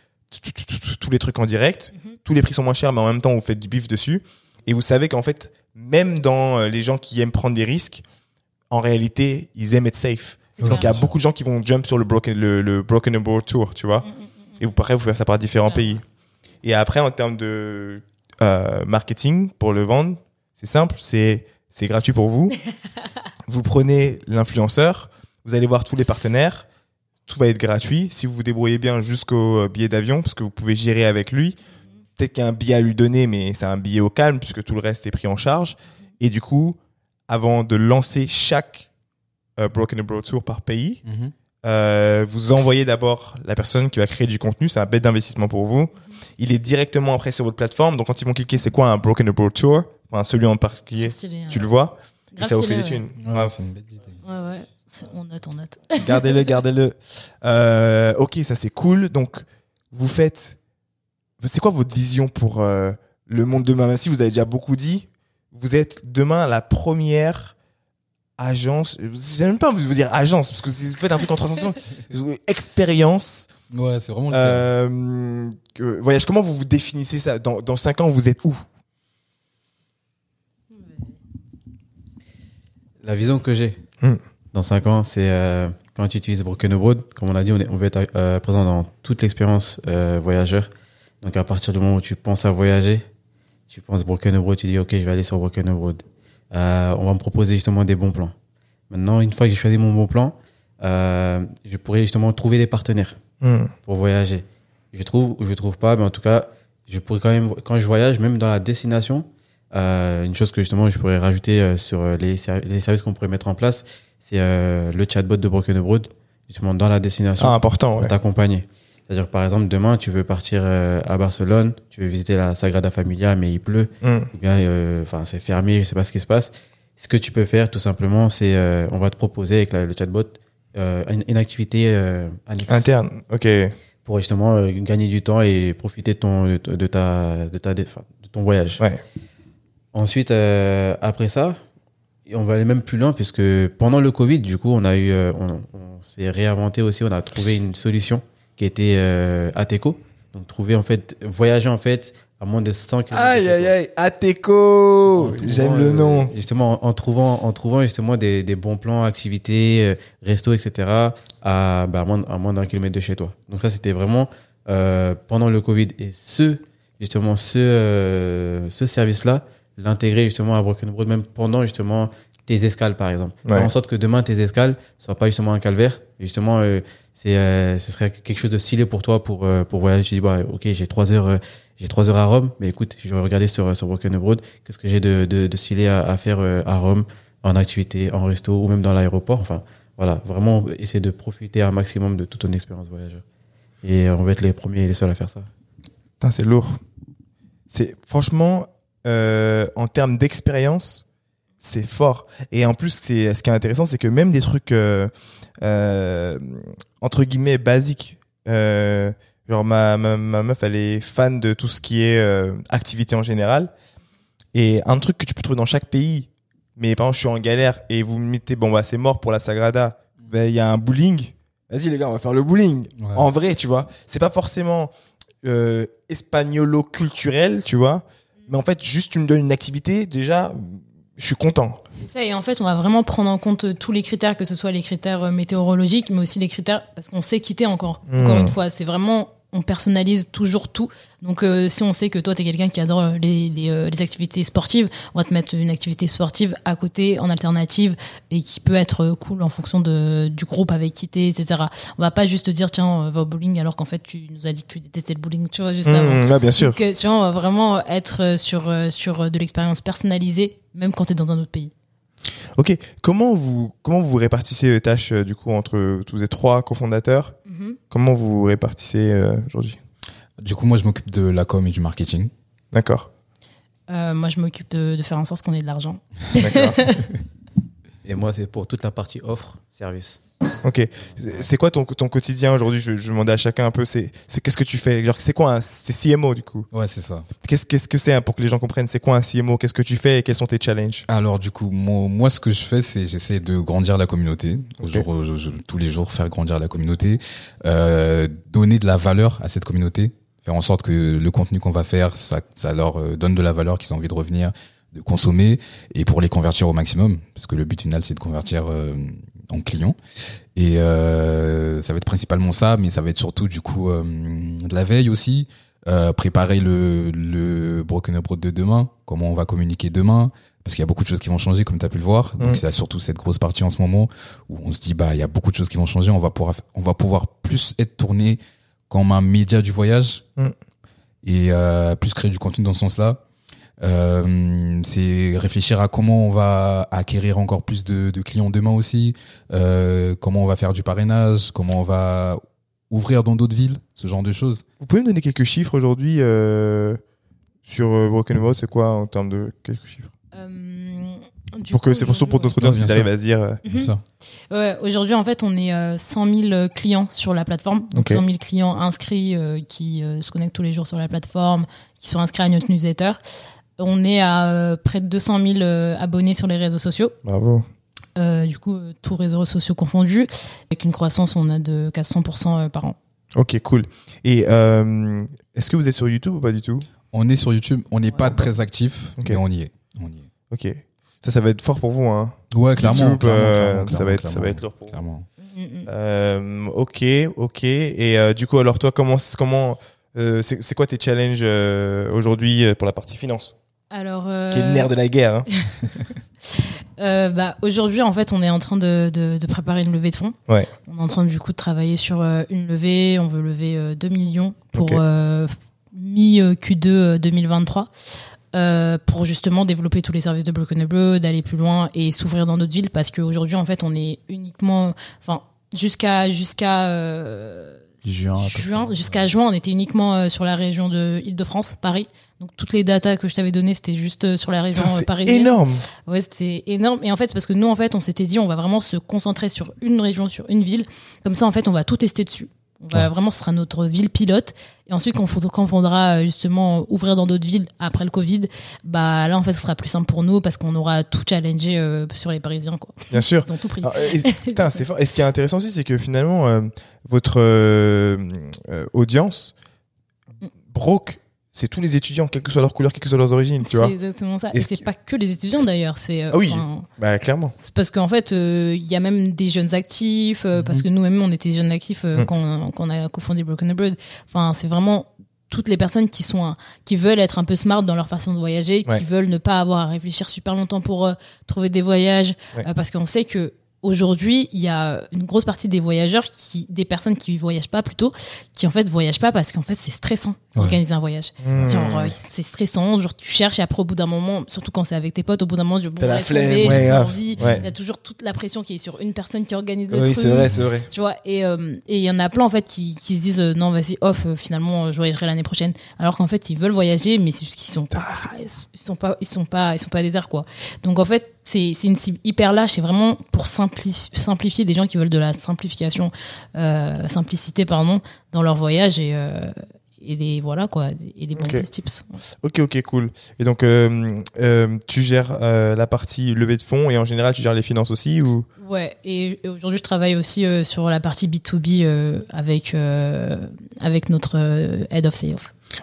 tous les trucs en direct. Mhm. Tous les prix sont moins chers, mais en même temps, vous faites du bif dessus. Et vous savez qu'en fait, même dans euh, les gens qui aiment prendre des risques, en réalité, ils aiment être safe. Donc, il y a beaucoup de gens qui vont jump sur le Broken, le, le broken Abroad Tour, tu vois. Mm, mm, mm. Et vous, pareil, vous faites ça par différents pays. Et après, en termes de euh, marketing, pour le vendre, c'est simple, c'est c'est gratuit pour vous. vous prenez l'influenceur, vous allez voir tous les partenaires, tout va être gratuit. Si vous vous débrouillez bien jusqu'au euh, billet d'avion, parce que vous pouvez gérer avec lui, peut-être qu'il y a un billet à lui donner, mais c'est un billet au calme, puisque tout le reste est pris en charge. Et du coup, avant de lancer chaque euh, Broken Abroad Tour par pays, Mhm. Euh, vous envoyez d'abord la personne qui va créer du contenu, c'est un bête d'investissement pour vous. Il est directement après sur votre plateforme, donc quand ils vont cliquer, c'est quoi un Broken Abroad Tour? Enfin, celui en particulier, stylé, tu hein. le vois, et ça vous fait des ouais. thunes. Ouais, Ouais. c'est une belle idée. Ouais, On note, on note. Gardez-le, gardez-le. Euh, ok, ça c'est cool. Donc, vous faites. C'est quoi votre vision pour euh, le monde demain? Même si vous avez déjà beaucoup dit, vous êtes demain la première agence. Je sais même pas vous dire agence parce que si vous faites un truc en 360, expérience. Ouais, c'est vraiment le. Euh, voyage. Comment vous vous définissez ça? Dans, dans 5 ans, vous êtes où? La vision que j'ai Hmm. dans 5 ans, c'est euh, quand tu utilises Broken Abroad, comme on l'a dit, on, est, on veut être euh, présent dans toute l'expérience euh, voyageur. Donc à partir du moment où tu penses à voyager, tu penses Broken Abroad, tu dis ok, je vais aller sur Broken Abroad. Euh, on va me proposer justement des bons plans. Maintenant, une fois que j'ai choisi mon bon plan, euh, je pourrais justement trouver des partenaires Hmm. pour voyager. Je trouve ou je trouve pas, mais en tout cas, je pourrais quand même, quand je voyage, même dans la destination, Euh, une chose que justement je pourrais rajouter sur les, ser- les services qu'on pourrait mettre en place, c'est le chatbot de Broken Abroad, justement dans la destination Ah, important, pour ouais. t'accompagner. C'est-à-dire, par exemple, demain, tu veux partir euh, à Barcelone, tu veux visiter la Sagrada Familia, mais il pleut, ou bien, euh, enfin, c'est fermé, je sais pas ce qui se passe. Ce que tu peux faire, tout simplement, c'est, euh, on va te proposer avec la- le chatbot euh, une, une activité annexe Interne, ok. pour justement gagner du temps et profiter de ton, de, de ta, de ta, de ton voyage. Ouais. Ensuite, après ça, on va aller même plus loin puisque pendant le Covid, du coup, on a eu, on, on s'est réinventé aussi, on a trouvé une solution qui était euh, Ateco. Donc, trouver en fait, voyager en fait à moins de 100 km. Aïe, aïe, aïe, Ateco J'aime le euh, nom. justement, en, en trouvant, en trouvant justement des, des bons plans, activités, euh, restos, etc. à, bah, à moins, d'un kilomètre de chez toi. Donc ça, c'était vraiment euh, pendant le Covid. Et ce, justement, ce, ce service-là, l'intégrer justement à Broken Road, même pendant justement tes escales, par exemple. Ouais. Faire en sorte que demain, tes escales soient pas justement un calvaire. Justement, euh, c'est, euh, ce serait quelque chose de stylé pour toi pour, euh, pour voyager. Tu dis, bah, ok, j'ai trois heures, j'ai trois heures à Rome, mais écoute, je vais regarder sur, sur Broken Abroad qu'est-ce que j'ai de, de, de stylé à, à faire à Rome, en activité, en resto ou même dans l'aéroport. Enfin, voilà, vraiment essayer de profiter un maximum de toute ton expérience voyageur. Et on va être les premiers et les seuls à faire ça. Putain, c'est lourd. C'est franchement, en termes d'expérience, c'est fort. Et en plus, c'est ce qui est intéressant, c'est que même des trucs euh, euh, entre guillemets basiques. Euh, genre ma, ma ma meuf, elle est fan de tout ce qui est euh, activité en général. Et un truc que tu peux trouver dans chaque pays. Mais par exemple, je suis en galère et vous me mettez bon bah c'est mort pour la Sagrada. Ben, Il y a un bowling. Vas-y les gars, on va faire le bowling. Ouais. En vrai, tu vois, c'est pas forcément euh, espagnolo-culturel, tu vois. Mais en fait, juste tu me donnes une activité, déjà, je suis content. C'est ça, et en fait, on va vraiment prendre en compte euh, tous les critères, que ce soit les critères euh, météorologiques, mais aussi les critères, parce qu'on sait quitter encore. Encore Mmh. une fois, c'est vraiment, on personnalise toujours tout. Donc, euh, si on sait que toi, tu es quelqu'un qui adore les, les, euh, les activités sportives, on va te mettre une activité sportive à côté, en alternative, et qui peut être cool en fonction de, du groupe avec qui t'es, etc. On va pas juste te dire, tiens, euh, va au bowling, alors qu'en fait, tu nous as dit que tu détestais le bowling, tu vois, juste avant. Mmh, ouais, bien sûr. Donc, tu vois, on va vraiment être sur, sur de l'expérience personnalisée, même quand tu es dans un autre pays. Ok, comment vous comment vous répartissez les tâches euh, du coup entre tous les trois cofondateurs? Mhm. Comment vous répartissez euh, aujourd'hui? Du coup, moi, je m'occupe de la com et du marketing. D'accord, Euh, moi, je m'occupe de, de faire en sorte qu'on ait de l'argent. d'accord. Et moi, c'est pour toute la partie offre, service. Ok, c'est quoi ton ton quotidien aujourd'hui? Je, je demandais à chacun un peu. C'est c'est qu'est-ce que tu fais? Genre c'est quoi un c'est CMO du coup? Ouais, c'est ça. Qu'est-ce qu'est-ce que c'est hein, pour que les gens comprennent C'est quoi un CMO Qu'est-ce que tu fais et quels sont tes challenges? Alors du coup, moi, moi, ce que je fais, c'est j'essaie de grandir la communauté, au Ok. jour, au- je- je- tous les jours, faire grandir la communauté, euh, donner de la valeur à cette communauté, faire en sorte que le contenu qu'on va faire, ça, ça leur euh, donne de la valeur, qu'ils ont envie de revenir, de consommer, et pour les convertir au maximum, parce que le but final, c'est de convertir euh, en clients. Et euh, ça va être principalement ça, mais ça va être surtout du coup euh, de la veille aussi, euh, préparer le, le Broken Abroad de demain, comment on va communiquer demain, parce qu'il y a beaucoup de choses qui vont changer, comme tu as pu le voir. Donc, Mm. a surtout cette grosse partie en ce moment où on se dit, bah, il y a beaucoup de choses qui vont changer. On va pouvoir, on va pouvoir plus être tourné comme un média du voyage Mm. et euh, plus créer du contenu dans ce sens-là. Euh, c'est réfléchir à comment on va acquérir encore plus de, de clients demain aussi, euh, comment on va faire du parrainage, comment on va ouvrir dans d'autres villes, ce genre de choses. Vous pouvez me donner quelques chiffres aujourd'hui euh, sur Broken Arrow C'est quoi en termes de quelques chiffres? Euh, Pour que c'est pour pour aujourd'hui, notre Non, audience bien qu'ils arrivent à se dire. Mhm. Ça. Ouais, aujourd'hui, en fait, on est euh, 100 000 clients sur la plateforme. Donc, Ok. 100 000 clients inscrits euh, qui euh, se connectent tous les jours sur la plateforme, qui sont inscrits à notre newsletter. On est à euh, près de 200 000 euh, abonnés sur les réseaux sociaux. Bravo. Euh, du coup, tous réseaux sociaux confondus. Avec une croissance, on a de 400% euh, par an. Ok, cool. Et euh, est-ce que vous êtes sur YouTube ou pas du tout? On est sur YouTube, on n'est pas très actif, Ok. mais on y est. On y est. Ok. Ça, ça va être fort pour vous, hein. Ouais, clairement. YouTube, clairement, euh, clairement, ça va être, ça clairement, va être lourd pour vous. Clairement. Mm, mm. Euh, ok, ok. Et euh, du coup, alors toi, comment, comment, euh, c'est quoi tes challenges euh, aujourd'hui pour la partie finance, Alors, euh, qui est le nerf de la guerre hein Euh, bah, aujourd'hui, en fait, on est en train de, de, de préparer une levée de fonds. Ouais. On est en train du coup de travailler sur euh, une levée. On veut lever euh, 2 millions pour Ok. euh, mi-Q2 2023. euh, pour justement développer tous les services de Broken Abroad, d'aller plus loin et s'ouvrir dans d'autres villes parce qu'aujourd'hui en fait on est uniquement, enfin jusqu'à jusqu'à euh, Juin, juin jusqu'à juin on était uniquement euh, sur la région de Île-de-France, Paris. Donc toutes les datas que je t'avais données c'était juste euh, sur la région Putain, euh, parisienne. énorme. Ouais, c'était énorme. Et en fait, c'est parce que nous, en fait, on s'était dit, on va vraiment se concentrer sur une région, sur une ville. Comme ça, en fait, on va tout tester dessus. On va vraiment, ce sera notre ville pilote. Et ensuite, quand, on faudra euh, justement ouvrir dans d'autres villes après le Covid, bah là, en fait, ce sera plus simple pour nous parce qu'on aura tout challengé euh, sur les Parisiens, quoi. Bien sûr. Ils ont tout pris. Alors, et- fort. Et ce qui est intéressant aussi, c'est que finalement, euh, votre euh, euh, audience, broke, c'est tous les étudiants, quelle que soit leur couleur, quelle que soit leurs origines, tu C'est vois. exactement ça. Et Et ce c'est pas que les étudiants d'ailleurs. C'est euh, Ah oui. Bah, clairement. C'est parce qu'en fait, euh, il y a même des jeunes actifs, euh, parce que nous-mêmes, on était jeunes actifs euh, Mhm. quand, quand on a cofondé Broken Abroad. Enfin, c'est vraiment toutes les personnes qui sont un- qui veulent être un peu smart dans leur façon de voyager, Ouais. qui veulent ne pas avoir à réfléchir super longtemps pour euh, trouver des voyages, Ouais. euh, parce qu'on sait que aujourd'hui, il y a une grosse partie des voyageurs qui, des personnes qui voyagent pas plutôt, qui en fait voyagent pas parce qu'en fait c'est stressant Ouais. d'organiser un voyage. Mmh. Genre, euh, c'est stressant, genre tu cherches et après au bout d'un moment, surtout quand c'est avec tes potes, au bout d'un moment, tu bon, la flemme, ouais, j'ai envie. Ouais. Il y a toujours toute la pression qui est sur une personne qui organise le Oui, c'est vrai, c'est vrai. Tu vois, et euh, et il y en a plein en fait qui, qui se disent euh, non, vas-y, off, euh, finalement, je voyagerai l'année prochaine. Alors qu'en fait, ils veulent voyager, mais c'est juste qu'ils sont pas, ils sont pas, ils sont pas, ils sont pas déserts quoi. Donc en fait, c'est une cible hyper lâche, c'est vraiment pour simpli- simplifier des gens qui veulent de la simplification, euh, simplicité pardon, dans leur voyage et euh, et des voilà quoi, et des bons Ok. tips. Ok, ok, cool. Et donc, euh, euh, tu gères euh, la partie levée de fonds et en général, tu gères les finances aussi ou? Ouais, et et aujourd'hui, je travaille aussi sur la partie B2B euh, avec, euh, avec notre Head of Sales.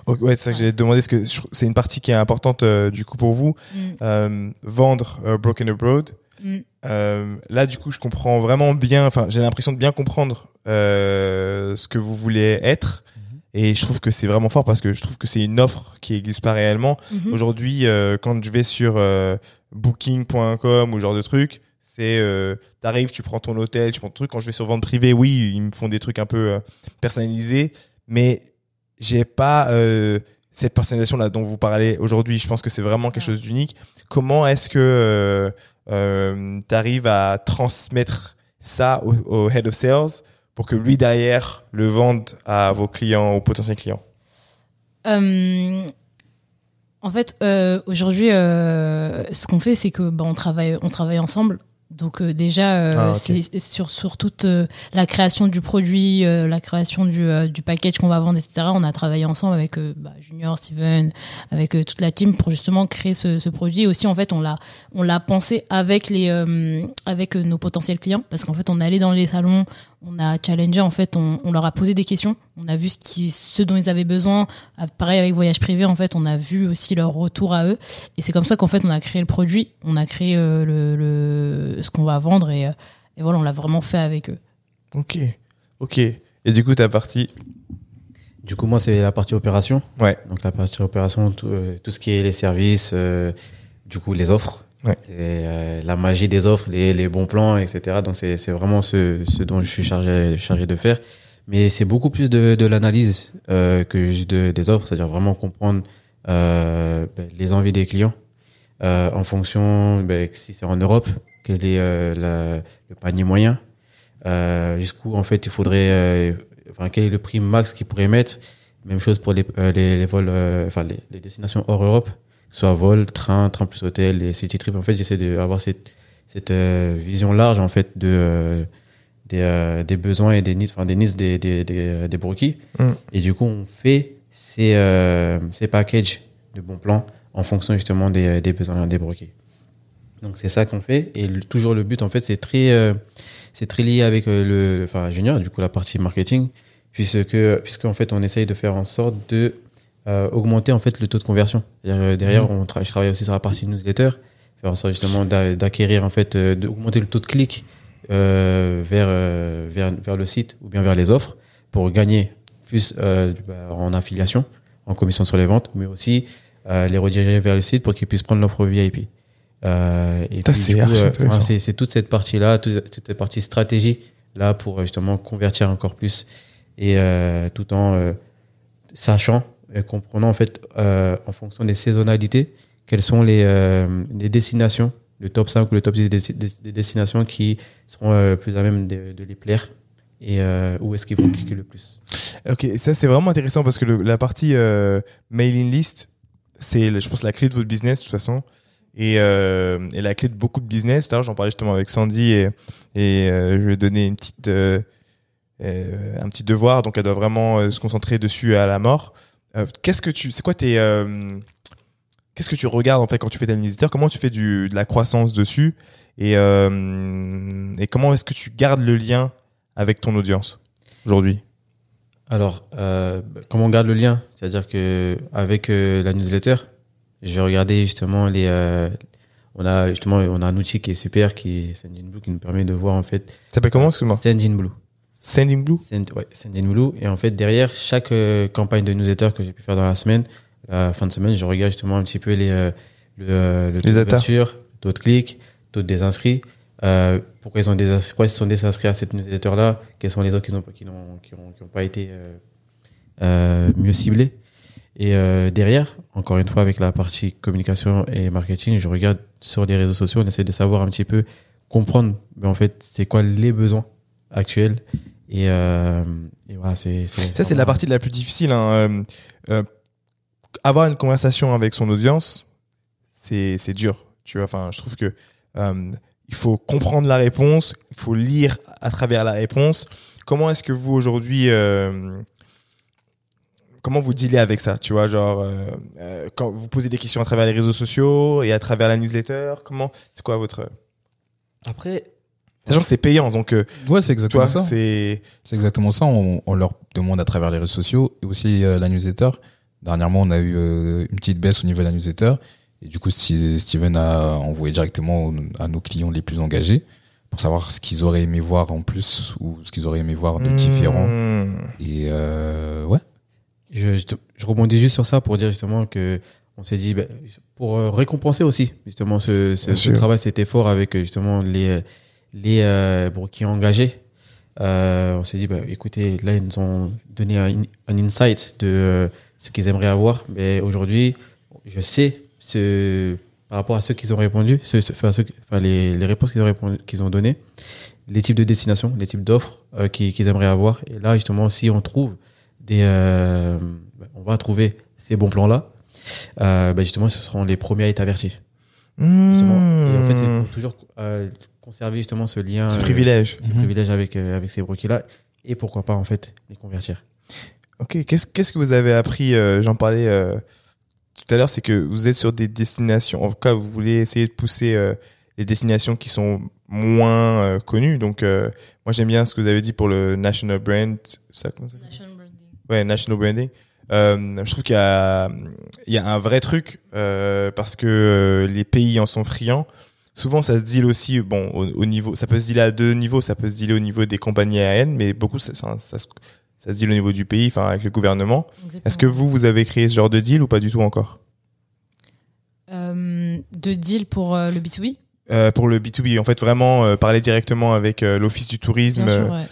Ok, Ouais, c'est ça que j'allais te demander, parce que c'est une partie qui est importante euh, du coup pour vous. Mm. Euh, vendre euh, Broken Abroad. Mm. Euh, là, du coup, je comprends vraiment bien, enfin, j'ai l'impression de bien comprendre euh, ce que vous voulez être. Et je trouve que c'est vraiment fort parce que je trouve que c'est une offre qui existe pas réellement. Mhm. Aujourd'hui, euh, quand je vais sur euh, booking.com ou ce genre de truc, c'est euh, t'arrives, tu prends ton hôtel, tu prends ton truc. Quand je vais sur vente privée, oui, ils me font des trucs un peu euh, personnalisés, mais j'ai pas euh, cette personnalisation là dont vous parlez aujourd'hui. Je pense que c'est vraiment quelque chose d'unique. Comment est-ce que euh, euh, t'arrives à transmettre ça au, au head of sales pour que lui derrière le vende à vos clients, aux potentiels clients? Euh, en fait, euh, aujourd'hui, euh, ce qu'on fait, c'est que bah, on travaille, on travaille ensemble. Donc euh, déjà, euh, Ah, c'est sur sur toute euh, la création du produit, euh, la création du, euh, du package qu'on va vendre, etc. On a travaillé ensemble avec euh, bah, Junior, Steven, avec toute la team pour justement créer ce, ce produit. Et aussi, en fait, on l'a on l'a pensé avec les euh, avec nos potentiels clients parce qu'en fait, on allait dans les salons, on a challengé, en fait, on, on leur a posé des questions, on a vu ce qui ce dont ils avaient besoin. Ah, Pareil avec Voyage Privé, en fait, on a vu aussi leur retour à eux. Et c'est comme ça qu'en fait, on a créé le produit, on a créé euh, le, le, ce qu'on va vendre et, euh, et voilà, on l'a vraiment fait avec eux. Ok, ok. Et du coup, ta partie Du coup, moi, c'est la partie opération. Ouais. Donc, la partie opération, tout, euh, tout ce qui est les services, euh, du coup, les offres. Ouais. Euh, la magie des offres, les, bons plans, etc. Donc, c'est vraiment ce, dont je suis chargé, chargé de faire. Mais c'est beaucoup plus de, l'analyse euh, que juste de- des offres, c'est-à-dire vraiment comprendre euh, ben, les envies des clients en fonction, ben, si c'est en Europe, quel est le panier moyen, jusqu'où en fait il faudrait, quel est le prix max qu'ils pourraient mettre. Même chose pour les, les, vols, enfin les destinations hors Europe, que ce soit vol, train, train plus hôtel, les city trips. En fait, j'essaie d'avoir cette, cette euh, vision large en fait de euh, des, euh, des besoins et des needs, enfin des needs des des des, des brokers. Mm. Et du coup, on fait ces ces packages de bons plans en fonction justement des, des besoins des brokers. Donc c'est ça qu'on fait et le- toujours le but en fait c'est très euh, c'est très lié avec euh, le enfin junior du coup la partie marketing puisque puisque en fait on essaye de faire en sorte de euh, augmenter en fait le taux de conversion. Euh, derrière on tra- je travaille aussi sur la partie newsletter faire en sorte justement d'a- d'acquérir en fait euh, d'augmenter le taux de clic euh, vers, vers vers le site ou bien vers les offres pour gagner plus bah, en affiliation en commission sur les ventes mais aussi les rediriger vers le site pour qu'ils puissent prendre l'offre VIP. C'est c'est toute cette partie-là, toute toute cette partie stratégie là pour justement convertir encore plus et tout en sachant comprenant en fait euh, en fonction des saisonnalités quelles sont les, euh, les destinations, le top 5 ou le top 10 des, des- des destinations qui seront euh, plus à même de, les plaire et euh, où est-ce qu'ils vont cliquer le plus. Ok, ça c'est vraiment intéressant parce que la partie euh, mailing list, c'est, je pense, la clé de votre business de toute façon. Et, euh, et la clé de beaucoup de business. J'en parlais justement avec Sandy et, et euh, je lui ai donné une petite, euh, euh, un petit devoir. Donc, elle doit vraiment euh, se concentrer dessus à la mort. Euh, qu'est-ce que tu, c'est quoi tes, euh, qu'est-ce que tu regardes en fait quand tu fais ta newsletter Comment tu fais du, de la croissance dessus? Et, euh, et comment est-ce que tu gardes le lien avec ton audience aujourd'hui? Alors, euh, comment on garde le lien? C'est-à-dire que avec euh, la newsletter, je vais regarder justement les. euh, on a justement on a un outil qui est super, qui est Sendinblue, qui nous permet de voir en fait. Ça s'appelle comment Excuse-moi? Sendinblue. Sending Blue Send, ouais, Sendinblue. Et en fait, derrière chaque euh, campagne de newsletter que j'ai pu faire dans la semaine, la fin de semaine, je regarde justement un petit peu les euh, le, euh, le taux d'ouverture, de clics, taux de désinscrits. Euh, pourquoi ils ont des pourquoi ils sont désinscrits à cette newsletter là Quels sont les autres qui n'ont qui n'ont qui ont, qui ont pas été mieux ciblés? Et derrière, encore une fois, avec la partie communication et marketing, je regarde sur les réseaux sociaux, on essaie de savoir un petit peu, comprendre, mais en fait, c'est quoi les besoins actuels. Et, euh, et voilà, c'est. Ça, c'est la partie la plus difficile. hein. Euh, euh, avoir une conversation avec son audience, c'est c'est dur. Tu vois, enfin, je trouve que euh, il faut comprendre la réponse, il faut lire à travers la réponse. Comment est-ce que vous aujourd'hui, euh, comment vous dealez avec ça Tu vois, genre euh, euh, quand vous posez des questions à travers les réseaux sociaux et à travers la newsletter, comment C'est quoi votre Après, Sachant que c'est payant, donc euh, Ouais, c'est tu exactement vois, ça. c'est C'est exactement ça. On, on leur demande à travers les réseaux sociaux et aussi euh, la newsletter. Dernièrement, on a eu euh, une petite baisse au niveau de la newsletter. Et du coup, Steven a envoyé directement à nos clients les plus engagés pour savoir ce qu'ils auraient aimé voir en plus ou ce qu'ils auraient aimé voir de différent. Hmm. Et euh, ouais. je, je, je rebondis juste sur ça pour dire justement que on s'est dit, bah, pour euh, récompenser aussi justement ce, ce, ce travail, cet effort avec justement les, les euh, broquiers engagés. Euh, on s'est dit, bah, écoutez, là, ils nous ont donné un, un insight de euh, ce qu'ils aimeraient avoir. Mais aujourd'hui, je sais, ce, par rapport à ceux qu'ils ont répondu, ce, ce- enfin, ceux qui- enfin, les, les réponses qu'ils ont, répondu- qu'ils ont données, les types de destinations, les types d'offres euh, qu'ils qu'ils aimeraient avoir. Et là, justement, si on trouve des, euh, bah, on va trouver ces bons plans-là, euh, bah, justement, ce seront les premiers à être avertis. Justement. Et en fait, c'est Hmm. toujours euh, conserver justement ce lien, ce euh, privilège. ce Mhm. privilège avec, euh, avec ces broquiers-là. Et pourquoi pas, en fait, les convertir. Ok, qu'est-ce qu'est-ce que vous avez appris euh, J'en parlais euh, tout à l'heure, c'est que vous êtes sur des destinations. En tout cas, vous voulez essayer de pousser euh, les destinations qui sont moins euh, connues. Donc, euh, moi, j'aime bien ce que vous avez dit pour le national brand. Ça, comment ça s'appelle? Ouais, national branding. Euh, je trouve qu'il y a, il y a un vrai truc euh, parce que euh, les pays en sont friands. Souvent, ça se deal aussi, bon, au, au niveau, ça peut se dealer à deux niveaux. Ça peut se dealer au niveau des compagnies aériennes, mais beaucoup, ça, ça, ça se, ça se deal au niveau du pays, enfin, avec le gouvernement. Est-ce que vous, vous avez créé ce genre de deal ou pas du tout encore? Euh, de deal pour euh, le B2B euh, Pour le B2B, en fait, vraiment parler directement avec l'Office du tourisme. Bien sûr, ouais.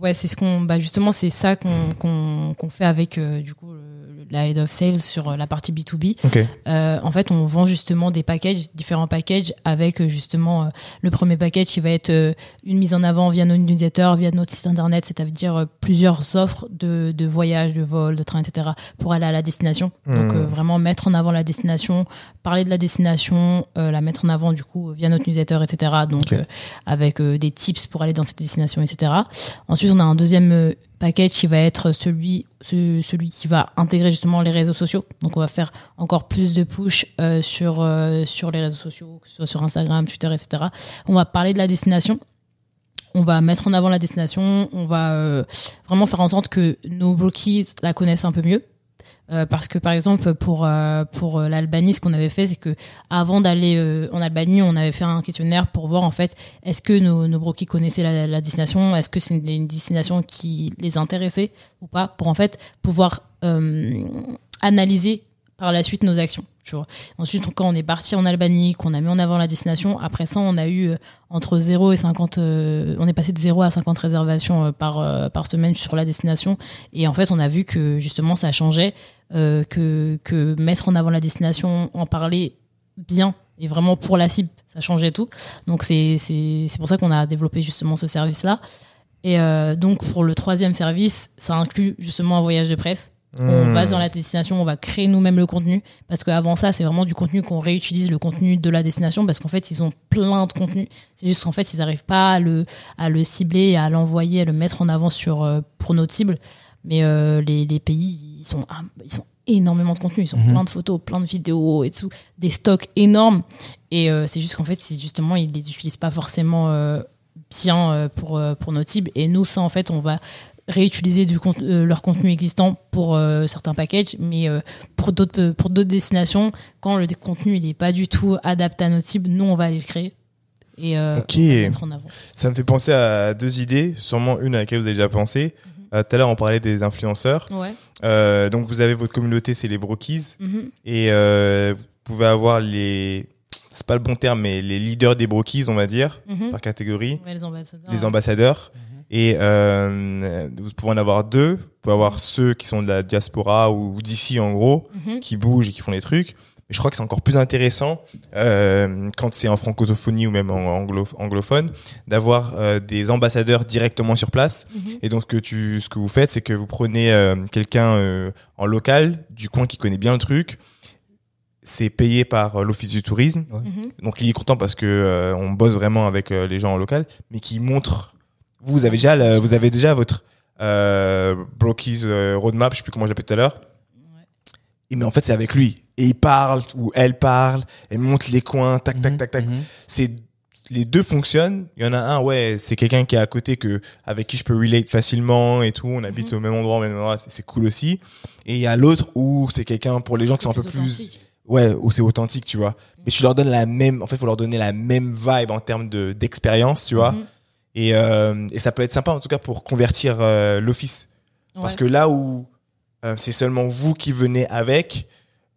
Ouais, c'est ce qu'on, bah justement, c'est ça qu'on fait avec du coup le- la head of sales sur euh, la partie B2B. Ok. Euh, en fait, on vend justement des packages, différents packages, avec euh, justement euh, le premier package qui va être euh, une mise en avant via nos newsletters, via notre site internet, c'est-à-dire plusieurs offres de, de voyages, de vols, de trains, etc. pour aller à la destination. Donc Hmm. vraiment mettre en avant la destination, parler de la destination, la mettre en avant du coup via notre newsletter, etc. Donc avec des tips pour aller dans cette destination, etc. Ensuite, on a un deuxième package qui va être celui, ce- celui qui va intégrer justement les réseaux sociaux. Donc, on va faire encore plus de push euh, sur, euh, sur les réseaux sociaux, que ce soit sur Instagram, Twitter, etc. On va parler de la destination. On va mettre en avant la destination. On va euh, vraiment faire en sorte que nos brookies la connaissent un peu mieux. Euh, parce que par exemple pour euh, pour euh, l'Albanie ce qu'on avait fait c'est que avant d'aller en Albanie on avait fait un questionnaire pour voir en fait est-ce que nos, nos brokies connaissaient la, destination? Est-ce que c'est une, une destination qui les intéressait ou pas? Pour en fait pouvoir analyser par la suite nos actions. Ensuite, quand on est parti en Albanie, qu'on a mis en avant la destination, après ça, on a eu euh, entre 0 et 50, euh, on est passé de 0 à 50 réservations euh, par, par semaine sur la destination. Et en fait, on a vu que justement, ça changeait, que, que mettre en avant la destination, en parler bien et vraiment pour la cible, ça changeait tout. Donc, c'est pour ça qu'on a développé justement ce service-là. Et donc, pour le troisième service, ça inclut justement un voyage de presse. On Hmm. va dans la destination, on va créer nous-mêmes le contenu. Parce qu'avant ça, c'est vraiment du contenu qu'on réutilise, le contenu de la destination, parce qu'en fait, ils ont plein de contenu. C'est juste qu'en fait, ils n'arrivent pas à le, à le cibler, à l'envoyer, à le mettre en avant sur, euh, pour notre cible. Mais euh, les, les pays, ils sont, ah, ils sont énormément de contenu. Ils ont Mhm. plein de photos, plein de vidéos et tout, des stocks énormes. Et euh, c'est juste qu'en fait, justement, ils les utilisent pas forcément euh, bien pour, pour notre cible. Et nous, ça, en fait, on va réutiliser du euh, leur contenu existant pour euh, certains packages, mais euh, pour d'autres pour d'autres destinations, quand le contenu il est pas du tout adapté à notre cible, nous on va aller le créer et Ok. on va le mettre en avant. Ça me fait penser à deux idées, sûrement une à laquelle vous avez déjà pensé. Euh, Tout à l'heure, on parlait des influenceurs. Ouais. Donc, vous avez votre communauté, c'est les brokies. Mhm. Et vous pouvez avoir les... C'est pas le bon terme, mais les leaders des brokies, on va dire, Mhm. par catégorie. Ouais, les ambassadeurs. les ouais. Et euh, vous pouvez en avoir deux. Vous pouvez avoir ceux qui sont de la diaspora ou d'ici en gros, Mhm. qui bougent et qui font des trucs. Mais je crois que c'est encore plus intéressant euh, quand c'est en francophonie ou même en anglo anglophone d'avoir euh, des ambassadeurs directement sur place. Mhm. Et donc ce que tu, ce que vous faites, c'est que vous prenez euh, quelqu'un euh, en local du coin qui connaît bien le truc. C'est payé par l'office du tourisme. Mhm. Donc il est content parce que euh, on bosse vraiment avec euh, les gens en local, mais qui montre. Vous, avez déjà, le- vous avez déjà votre euh, euh, roadmap, je sais plus comment j'appelle tout à l'heure. Mais en fait c'est avec lui et il parle ou elle parle, elle monte les coins, tac tac tac tac. Mhm. C'est les deux fonctionnent. Il y en a un, ouais, c'est quelqu'un qui est à côté que avec qui je peux relate facilement et tout. On habite au même endroit, au même endroit, c'est- cool aussi. Et il y a l'autre où c'est quelqu'un pour les gens qui sont un peu Plus ouais où c'est authentique tu vois mais tu leur donnes la même en fait faut leur donner la même vibe en termes de d'expérience tu vois Mhm. Et euh, et ça peut être sympa en tout cas pour convertir euh, l'office parce que là où euh, c'est seulement vous qui venez avec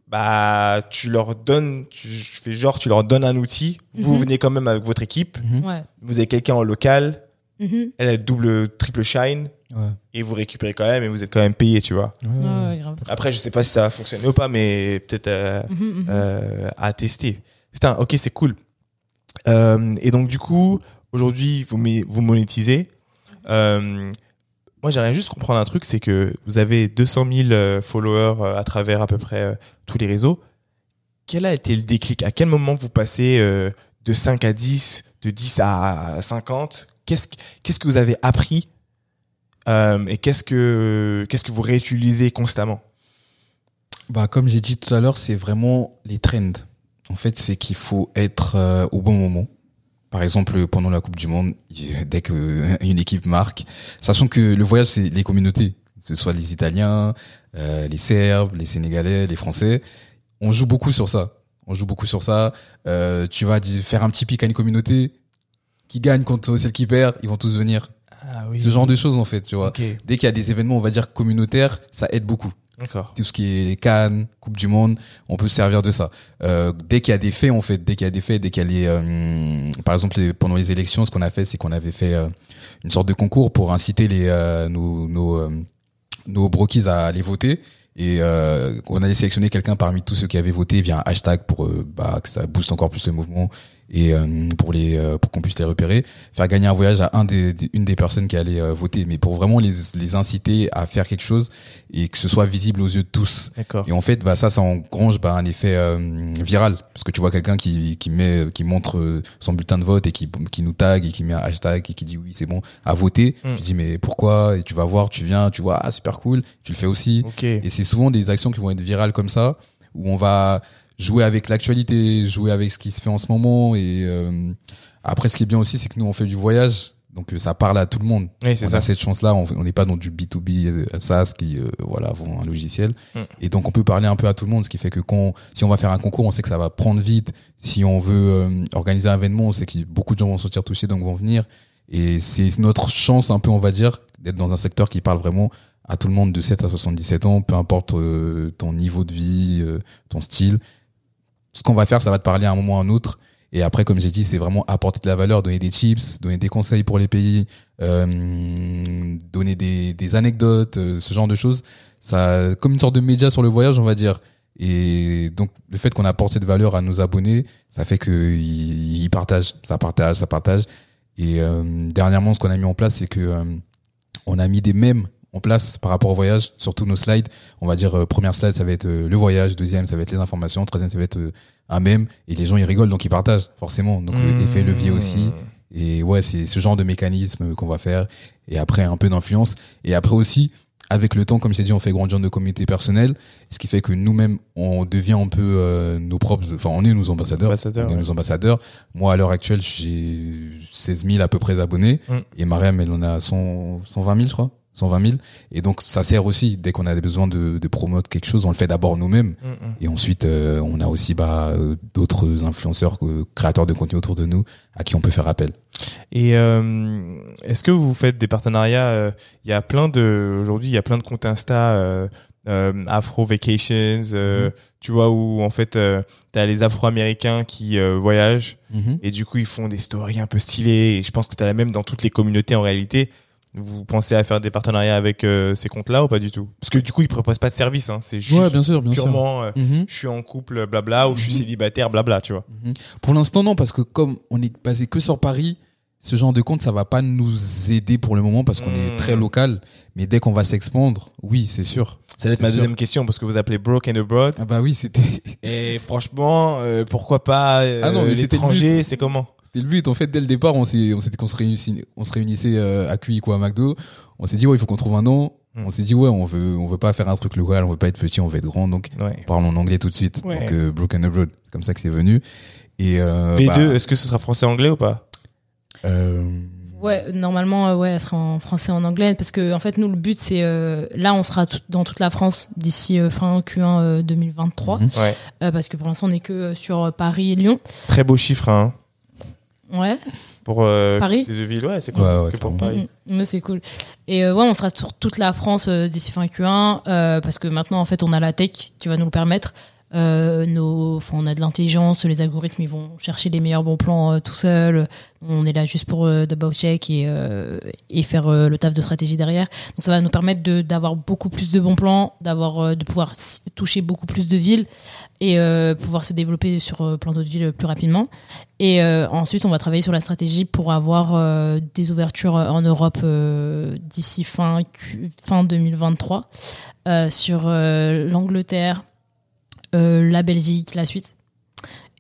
bah tu leur donnes tu, je fais genre tu leur donnes un outil vous Mhm. venez quand même avec votre équipe Ouais. vous avez quelqu'un en local Mhm. elle a double triple shine Ouais. et vous récupérez quand même et vous êtes quand même payé tu vois Ouais, Ouais, ouais. ouais, grave. après je sais pas si ça va fonctionner ou pas mais peut-être euh, Mhm, mhm. euh, à tester. Putain, ok, c'est cool. Euh, et donc du coup, aujourd'hui, vous vous monétisez. Euh, moi, j'aimerais juste comprendre un truc, c'est que vous avez 200 000 euh, followers euh, à travers à peu près euh, tous les réseaux. Quel a été le déclic? À quel moment vous passez de 5 à 10, de 10 à 50 Qu'est-ce que- qu'est-ce que vous avez appris et qu'est-ce que qu'est-ce que vous réutilisez constamment? Bah, comme j'ai dit tout à l'heure, c'est vraiment les trends. En fait, c'est qu'il faut être au bon moment. Par exemple, pendant la Coupe du Monde, dès que une équipe marque, sachant que le voyage, c'est les communautés, que ce soit les Italiens, euh, les Serbes, les Sénégalais, les Français, on joue beaucoup sur ça. On joue beaucoup sur ça. Euh, tu vas faire un petit pic à une communauté qui gagne contre celle qui perd, ils vont tous venir. Ah oui. Ce genre de choses, en fait, tu vois. Dès qu'il y a des événements, on va dire communautaires, ça aide beaucoup. Tout ce qui est Cannes, Coupe du Monde, on peut se servir de ça. Euh, dès qu'il y a des faits, en fait, dès qu'il y a des faits, dès qu'il y a les, euh, par exemple, pendant les élections, ce qu'on a fait, c'est qu'on avait fait euh, une sorte de concours pour inciter les euh, nos nos, nos brokies à aller voter. Et euh, on allait sélectionner quelqu'un parmi tous ceux qui avaient voté via un hashtag pour bah, que ça booste encore plus le mouvement et euh, pour les euh, pour qu'on puisse les repérer, faire gagner un voyage à un des, des- une des personnes qui allait euh, voter, mais pour vraiment les les inciter à faire quelque chose et que ce soit visible aux yeux de tous. D'accord. Et en fait, bah ça, ça engrange bah, un effet euh, viral parce que tu vois quelqu'un qui qui met, qui montre euh, son bulletin de vote et qui qui nous tag et qui met un hashtag et qui dit oui c'est bon à voter. Mm. Tu dis mais pourquoi? Et tu vas voir, tu viens, tu vois ah super cool, tu le fais aussi. Ok. Et c'est souvent des actions qui vont être virales comme ça où on va jouer avec l'actualité, jouer avec ce qui se fait en ce moment et euh, après ce qui est bien aussi c'est que nous on fait du voyage. Donc euh, ça parle à tout le monde Oui, c'est on ça. a cette chance-là, on n'est pas dans du B2B euh, SaaS qui euh, voilà vend un logiciel Mm. et donc on peut parler un peu à tout le monde, ce qui fait que quand si on va faire un concours, on sait que ça va prendre vite. Si on veut euh, organiser un événement, on sait que beaucoup de gens vont se sentir touchés donc vont venir et c'est notre chance un peu on va dire d'être dans un secteur qui parle vraiment à tout le monde de 7 à 77 ans, peu importe euh, ton niveau de vie, euh, ton style. Ce qu'on va faire, ça va te parler à un moment ou à un autre. Et après, comme j'ai dit, c'est vraiment apporter de la valeur, donner des tips, donner des conseils pour les pays, euh, donner des, des anecdotes, euh, ce genre de choses. Ça, comme une sorte de média sur le voyage, on va dire. Et donc, le fait qu'on apporte cette valeur à nos abonnés, ça fait qu'ils ils partagent, ça partage, ça partage. Et euh, dernièrement, ce qu'on a mis en place, c'est que euh, on a mis des mèmes en place par rapport au voyage sur tous nos slides. On va dire euh, première slide, ça va être euh, le voyage, deuxième, ça va être les informations, troisième, ça va être euh, un mème. Et les gens ils rigolent, donc ils partagent forcément. Donc Mmh. l'effet levier aussi. Et ouais, c'est ce genre de mécanisme qu'on va faire. Et après, un peu d'influence. Et après aussi, avec le temps, comme je t'ai dit, on fait grandir nos communautés personnelles. Ce qui fait que nous-mêmes, on devient un peu euh, nos propres... Enfin, on est nos ambassadeurs. Ambassadeurs, on est ouais. nos ambassadeurs. Moi, à l'heure actuelle, j'ai 16 000 à peu près d'abonnés. Mm. Et Mariam, elle en a 100, 120 000, je crois. 120 000. Et donc, ça sert aussi, dès qu'on a besoin de, de promouvoir quelque chose, on le fait d'abord nous-mêmes. Mm, mm. Et ensuite, euh, on a aussi bah, d'autres influenceurs, euh, créateurs de contenu autour de nous, à qui on peut faire appel. Et euh, est-ce que vous faites des partenariats euh, Il y a plein de aujourd'hui, il y a plein de comptes Insta, euh, euh, Afro Vacations, euh, Mhm. tu vois où en fait euh, t'as les Afro-Américains qui voyagent et du coup ils font des stories un peu stylées. Et je pense que t'as la même dans toutes les communautés en réalité. Vous pensez à faire des partenariats avec euh, ces comptes-là ou pas du tout? Parce que du coup ils proposent pas de service, hein. c'est juste Ouais, bien sûr, bien sûr. purement euh, Mhm. je suis en couple, blabla, ou je suis Mhm. célibataire, blabla, tu vois. Mhm. Pour l'instant, non, parce que comme on est basé que sur Paris, ce genre de compte, ça va pas nous aider pour le moment parce qu'on est très local. Mais dès qu'on va s'expandre, oui, c'est sûr. Ça va être ma sûr. deuxième question parce que vous appelez Broken Abroad. Ah bah oui, c'était Et franchement, euh, pourquoi pas euh, Ah l'étranger, c'est comment? C'était le but. En fait, dès le départ, on s'est on s'était qu'on se réunissait, on se réunissait euh, à QI quoi à McDo. On s'est dit ouais, il faut qu'on trouve un nom. Mm. On s'est dit ouais, on veut on veut pas faire un truc local, on veut pas être petit, on veut être grand. Donc Ouais. parlons en anglais tout de suite. Ouais. Donc euh, Broken Abroad, c'est comme ça que c'est venu. Et euh, V2, bah, est-ce que ce sera français-anglais ou pas? Euh, Ouais, normalement, euh, ouais, elle sera en français et en anglais parce que en fait, nous, le but, c'est euh, là, on sera tout- dans toute la France d'ici euh, fin Q1 euh, 2023 Mhm. Ouais. euh, parce que pour l'instant, on est que sur Paris et Lyon. Très beau chiffre, hein. Ouais. Pour euh, Paris ces deux villes, ouais, c'est cool. Ouais, ouais, que pour. Paris. Mm, mm, c'est cool. Et euh, ouais, on sera sur toute la France euh, d'ici fin Q1 euh, parce que maintenant, en fait, on a la tech qui va nous le permettre. Euh, nos, enfin, on a de l'intelligence, les algorithmes ils vont chercher les meilleurs bons plans euh, tout seuls. On est là juste pour euh, double check et, euh, et faire euh, le taf de stratégie derrière. Donc ça va nous permettre de- d'avoir beaucoup plus de bons plans, d'avoir euh, de pouvoir toucher beaucoup plus de villes et euh, pouvoir se développer sur euh, plein d'autres villes plus rapidement. Et euh, ensuite, on va travailler sur la stratégie pour avoir euh, des ouvertures en Europe euh, d'ici fin, fin 2023 euh, sur euh, l'Angleterre, euh, la Belgique, la Suisse.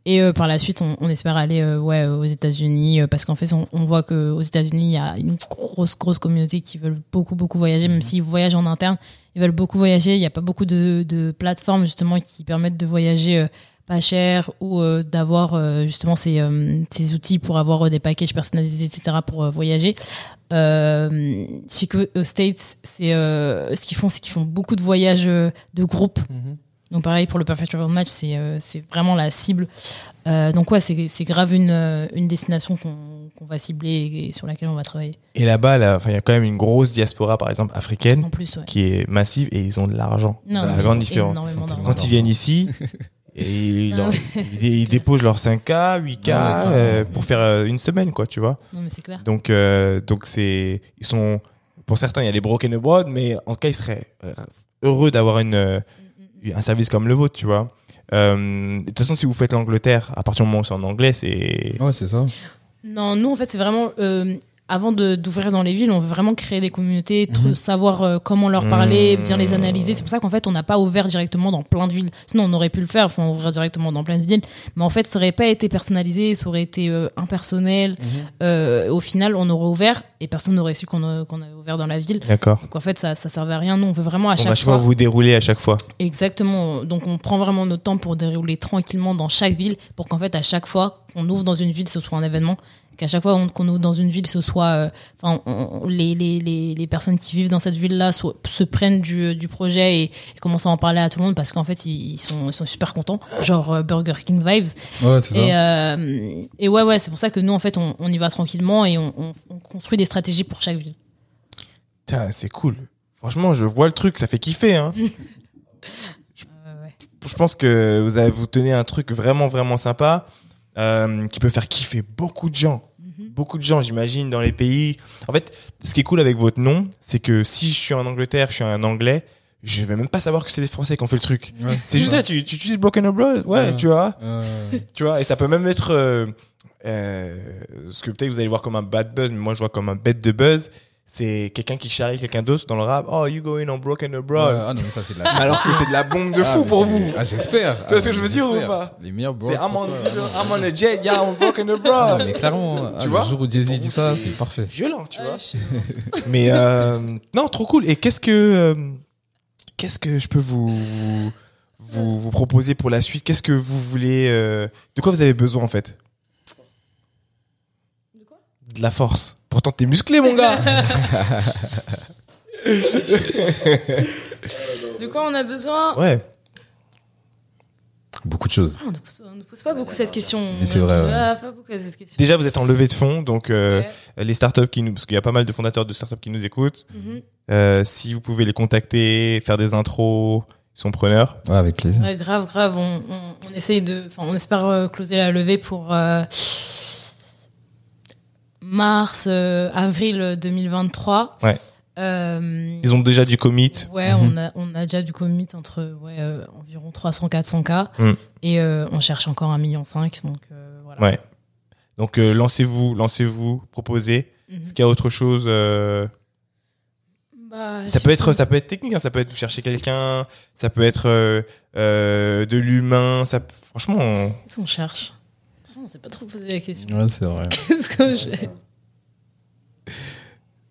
Et euh, par la suite, on, on espère aller euh, ouais, aux États-Unis euh, parce qu'en fait, on, on voit qu'aux États-Unis, il y a une grosse, grosse communauté qui veulent beaucoup, beaucoup voyager, même s'ils voyagent en interne, ils veulent beaucoup voyager. Il n'y a pas beaucoup de, de plateformes justement qui permettent de voyager euh, pas cher ou euh, d'avoir euh, justement ces, euh, ces outils pour avoir des packages personnalisés, etc. pour voyager. Euh, c'est que aux States, c'est euh, ce qu'ils font, c'est qu'ils font beaucoup de voyages de groupe. Donc pareil pour le Perfect Travel Match, c'est euh, c'est vraiment la cible. Euh, donc ouais, c'est grave une, euh, une destination qu'on qu'on va cibler et sur laquelle on va travailler. Et là-bas, là, enfin, il y a quand même une grosse diaspora, par exemple, africaine, En plus, ouais. qui est massive et ils ont de l'argent. La grande différence. Quand ils viennent ici, et ils, déposent leurs 5K, 8K clairement. euh, pour faire euh, une semaine, quoi, tu vois. Non mais c'est clair. Donc, euh, donc c'est, ils sont, pour certains, il y a les broken abroad, mais en tout cas, ils seraient heureux d'avoir une, euh, un service comme le vôtre, tu vois. Euh, de toute façon, si vous faites l'Angleterre, à partir du moment où c'est en anglais, c'est. Ouais, c'est ça. Non, nous en fait c'est vraiment euh, avant d'ouvrir dans les villes, on veut vraiment créer des communautés, Mhm. savoir euh, comment leur parler, Mhm. bien les analyser. C'est pour ça qu'en fait on n'a pas ouvert directement dans plein de villes. Sinon on aurait pu le faire, enfin ouvrir directement dans plein de villes. Mais en fait ça aurait pas été personnalisé, ça aurait été euh, impersonnel. Euh, au final on aurait ouvert et personne n'aurait su qu'on qu'on avait ouvert dans la ville. D'accord. Donc en fait ça ça servait à rien. Nous on veut vraiment à Donc, chaque fois, vous déroulez à chaque fois. Exactement. Donc on prend vraiment notre temps pour dérouler tranquillement dans chaque ville pour qu'en fait à chaque fois qu'on ouvre dans une ville ce soit un événement. Qu'à chaque fois on- qu'on ouvre dans une ville ce soit euh, enfin on- on- les, les, les, les personnes qui vivent dans cette ville là se prennent du, du projet et, et commencent à en parler à tout le monde parce qu'en fait ils, ils sont, ils sont super contents genre euh, Burger King vibes Ouais, c'est et, ça. euh, et ouais ouais c'est pour ça que nous en fait on, on y va tranquillement et on, on- on construit des stratégies pour chaque ville c'est cool. Franchement, je vois le truc, ça fait kiffer. Hein. Euh, ouais. je pense que vous avez vous tenez un truc vraiment vraiment sympa euh, qui peut faire kiffer beaucoup de gens. Mhm. Beaucoup de gens, j'imagine, dans les pays. En fait, ce qui est cool avec votre nom, c'est que si je suis en Angleterre, je suis un Anglais, je vais même pas savoir que c'est des Français qui ont fait le truc. Ouais. C'est juste ça, tu, tu utilises Broken Abroad, ouais, Ouais. tu vois, Euh, tu vois, et ça peut même être euh, euh, ce que peut-être vous allez voir comme un bad buzz, mais moi je vois comme un bête de buzz. C'est quelqu'un qui charrie quelqu'un d'autre dans le rap. Oh, you going on Broken Abroad. ah non, mais ça, c'est de la. Alors que c'est de la bombe de Ah, fou pour vous. Ah, j'espère. Tu vois ce que je veux dire ou pas Les meilleurs bros. C'est I'm on. I'm on a jet, yeah, I'm Broken Ah, Abroad. mais clairement, ah, Tu le vois jour où Jay-Z dit ça, c'est parfait. violent, tu vois. Ouais, Mais euh, non, trop cool. Et qu'est-ce que euh, qu'est-ce que je peux vous vous, vous vous proposer pour la suite? Qu'est-ce que vous voulez euh, De quoi vous avez besoin en fait? De la force. Pourtant t'es musclé mon gars. De quoi on a besoin ouais. Beaucoup de choses. Ah, On ne pose, on ne pose pas beaucoup cette question. Mais c'est vrai, ouais. Pas beaucoup cette question. Déjà vous êtes en levée de fonds, donc euh, Ouais. les startups qui nous, parce qu'il y a pas mal de fondateurs de startups qui nous écoutent. Mhm. Euh, si vous pouvez les contacter, faire des intros, ils sont preneurs. Ouais, avec plaisir. Ouais, grave, grave. On, on, on essaye de, enfin, on espère euh, closer la levée pour euh, mars, euh, avril 2023. Ouais. Euh, Ils ont déjà du commit. Ouais, Mhm. on, a, on a déjà du commit entre ouais, euh, environ 300-400 k Mm. et euh, on cherche encore 1,5 million. Donc euh, voilà. Ouais. Donc euh, lancez-vous, lancez-vous, proposez. Mhm. Est-ce qu'il y a autre chose euh, Bah, Ça si peut être, pense- ça peut être technique. hein, ça peut être vous chercher quelqu'un. Ça peut être euh, euh, de l'humain. Ça, franchement, on- Qu'est-ce qu'on cherche? On s'est pas trop posé la question. Ouais, c'est vrai. Qu'est-ce qu'on cherche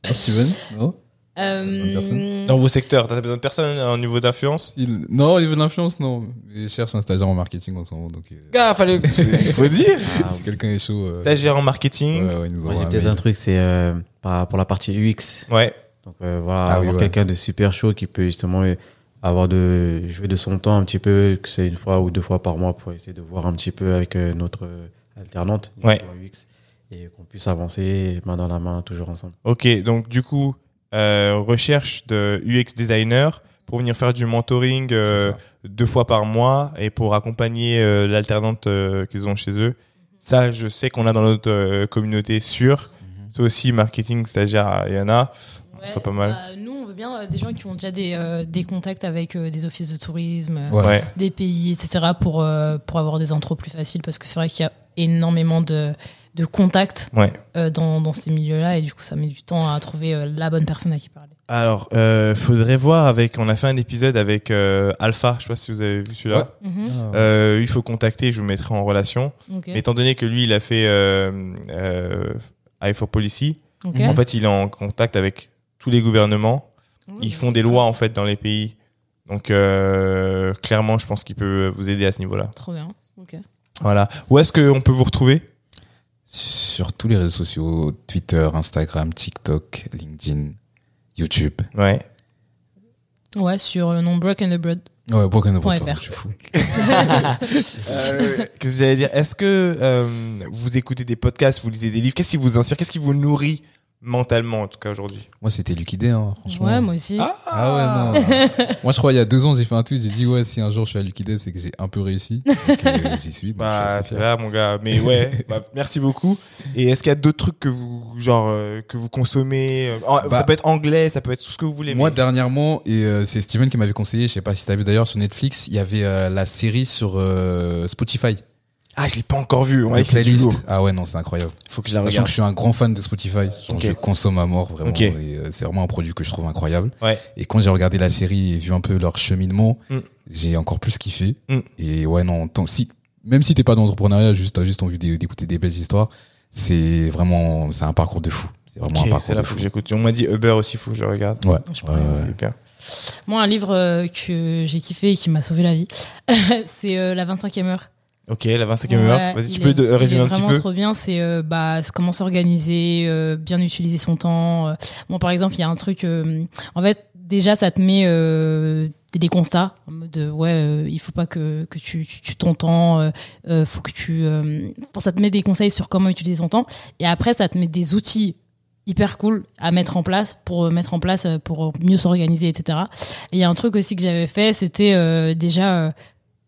Ah, Steven Non Euh, dans vos secteurs, t'as besoin de personne hein, au niveau d'influence. Il... Non, au niveau de l'influence, non. Il cherche un stagiaire en marketing en ce moment. Donc, euh, Gars, fallait, il faut dire. Ah, si quelqu'un est chaud. euh, Stagiaire en marketing. Ouais, ouais, nous Moi, j'ai un peut-être un truc, c'est euh, pour la partie UX. Ouais. Donc euh, voilà, Ah oui, avoir ouais. quelqu'un de super chaud qui peut justement avoir de jouer de son temps un petit peu, que c'est une fois ou deux fois par mois pour essayer de voir un petit peu avec notre euh, alternante Ouais. UX et qu'on puisse avancer main dans la main toujours ensemble. Ok. Donc du coup, euh, recherche de UX designer pour venir faire du mentoring euh, deux fois par mois et pour accompagner euh, l'alternante euh, qu'ils ont chez eux. Ça, je sais qu'on a dans notre euh, communauté sûre. Mhm. C'est aussi marketing stagiaire, il y en a. ouais, c'est pas mal. bah, nous, bien euh, des gens qui ont déjà des, euh, des contacts avec euh, des offices de tourisme, euh, Ouais. Des pays, etc. pour, euh, pour avoir des intros plus faciles parce que c'est vrai qu'il y a énormément de, de contacts Ouais. euh, dans, dans ces milieux-là et du coup, ça met du temps à trouver euh, la bonne personne à qui parler. Alors, euh, faudrait voir avec. On a fait un épisode avec euh, Alpha. Je sais pas si vous avez vu celui-là. Ouais. Mhm. Ah, Euh, il faut contacter. Je vous mettrai en relation. Ok. Mais étant donné que lui, il a fait euh, euh, for Policy. Ok. En fait, il est en contact avec tous les gouvernements. Ils bah, font des lois en fait dans les pays. Donc euh, clairement, je pense qu'il peut vous aider à ce niveau-là. Trop bien. Ok. Voilà. Où est-ce qu'on peut vous retrouver? Sur tous les réseaux sociaux, Twitter, Instagram, TikTok, LinkedIn, YouTube. Ouais. Ouais, sur le nom Broken Abroad. Ouais, Broken Abroad, FR. je suis fou. Euh, Qu'est-ce que j'allais dire? Est-ce que euh, vous écoutez des podcasts, vous lisez des livres? Qu'est-ce qui vous inspire? Qu'est-ce qui vous nourrit? Mentalement en tout cas aujourd'hui Moi, c'était Lucky hein, franchement. Ouais, moi aussi. Ah, Ah ouais, non. Moi, je crois, il y a deux ans, j'ai fait un tweet, j'ai dit, ouais, si un jour je suis à Day, c'est que j'ai un peu réussi. Donc, euh, j'y suis. donc Bah, c'est mon gars. Mais ouais, bah, merci beaucoup. Et est-ce qu'il y a d'autres trucs que vous, genre, euh, que vous consommez euh, en- Bah, Ça peut être anglais, ça peut être tout ce que vous voulez. Moi, mais- dernièrement, et euh, c'est Steven qui m'avait conseillé, je sais pas si t'as vu d'ailleurs sur Netflix, il y avait euh, la série sur euh, Spotify. Ah, je l'ai pas encore vu. On du playlist. Ah ouais, non, c'est incroyable. Faut que je la Sachant regarde. que je suis un grand fan de Spotify. Genre, Ok. Je consomme à mort, vraiment. Euh, c'est vraiment un produit que je trouve incroyable. Ouais. Et quand j'ai regardé la série et vu un peu leur cheminement, Mm. j'ai encore plus kiffé. Mm. Et ouais, non, tant, si, même si t'es pas dans l'entrepreneuriat, juste, t'as juste envie d'é- d'écouter des belles histoires, c'est vraiment, c'est un parcours de fou. C'est vraiment Ok, un parcours là, de fou. que j'écoute. On m'a dit Uber aussi, faut que je le regarde. Ouais. Je ouais. Super. Moi, un livre euh, que j'ai kiffé et qui m'a sauvé la vie, c'est euh, La 25e heure. Ok, la 25e Ouais, heure. Vas-y, tu peux est résumer un petit vraiment peu trop bien. C'est euh, bah, comment s'organiser, euh, bien utiliser son temps. euh. Bon, par exemple, il y a un truc. euh, en fait, déjà, ça te met euh, des constats en mode ouais, euh, il faut pas que, que tu, tu, tu temps. euh, faut que tu. euh, ça te met des conseils sur comment utiliser son temps. Et après, ça te met des outils hyper cool à mettre en place pour mettre en place pour mieux s'organiser etc et il y a un truc aussi que j'avais fait c'était euh, déjà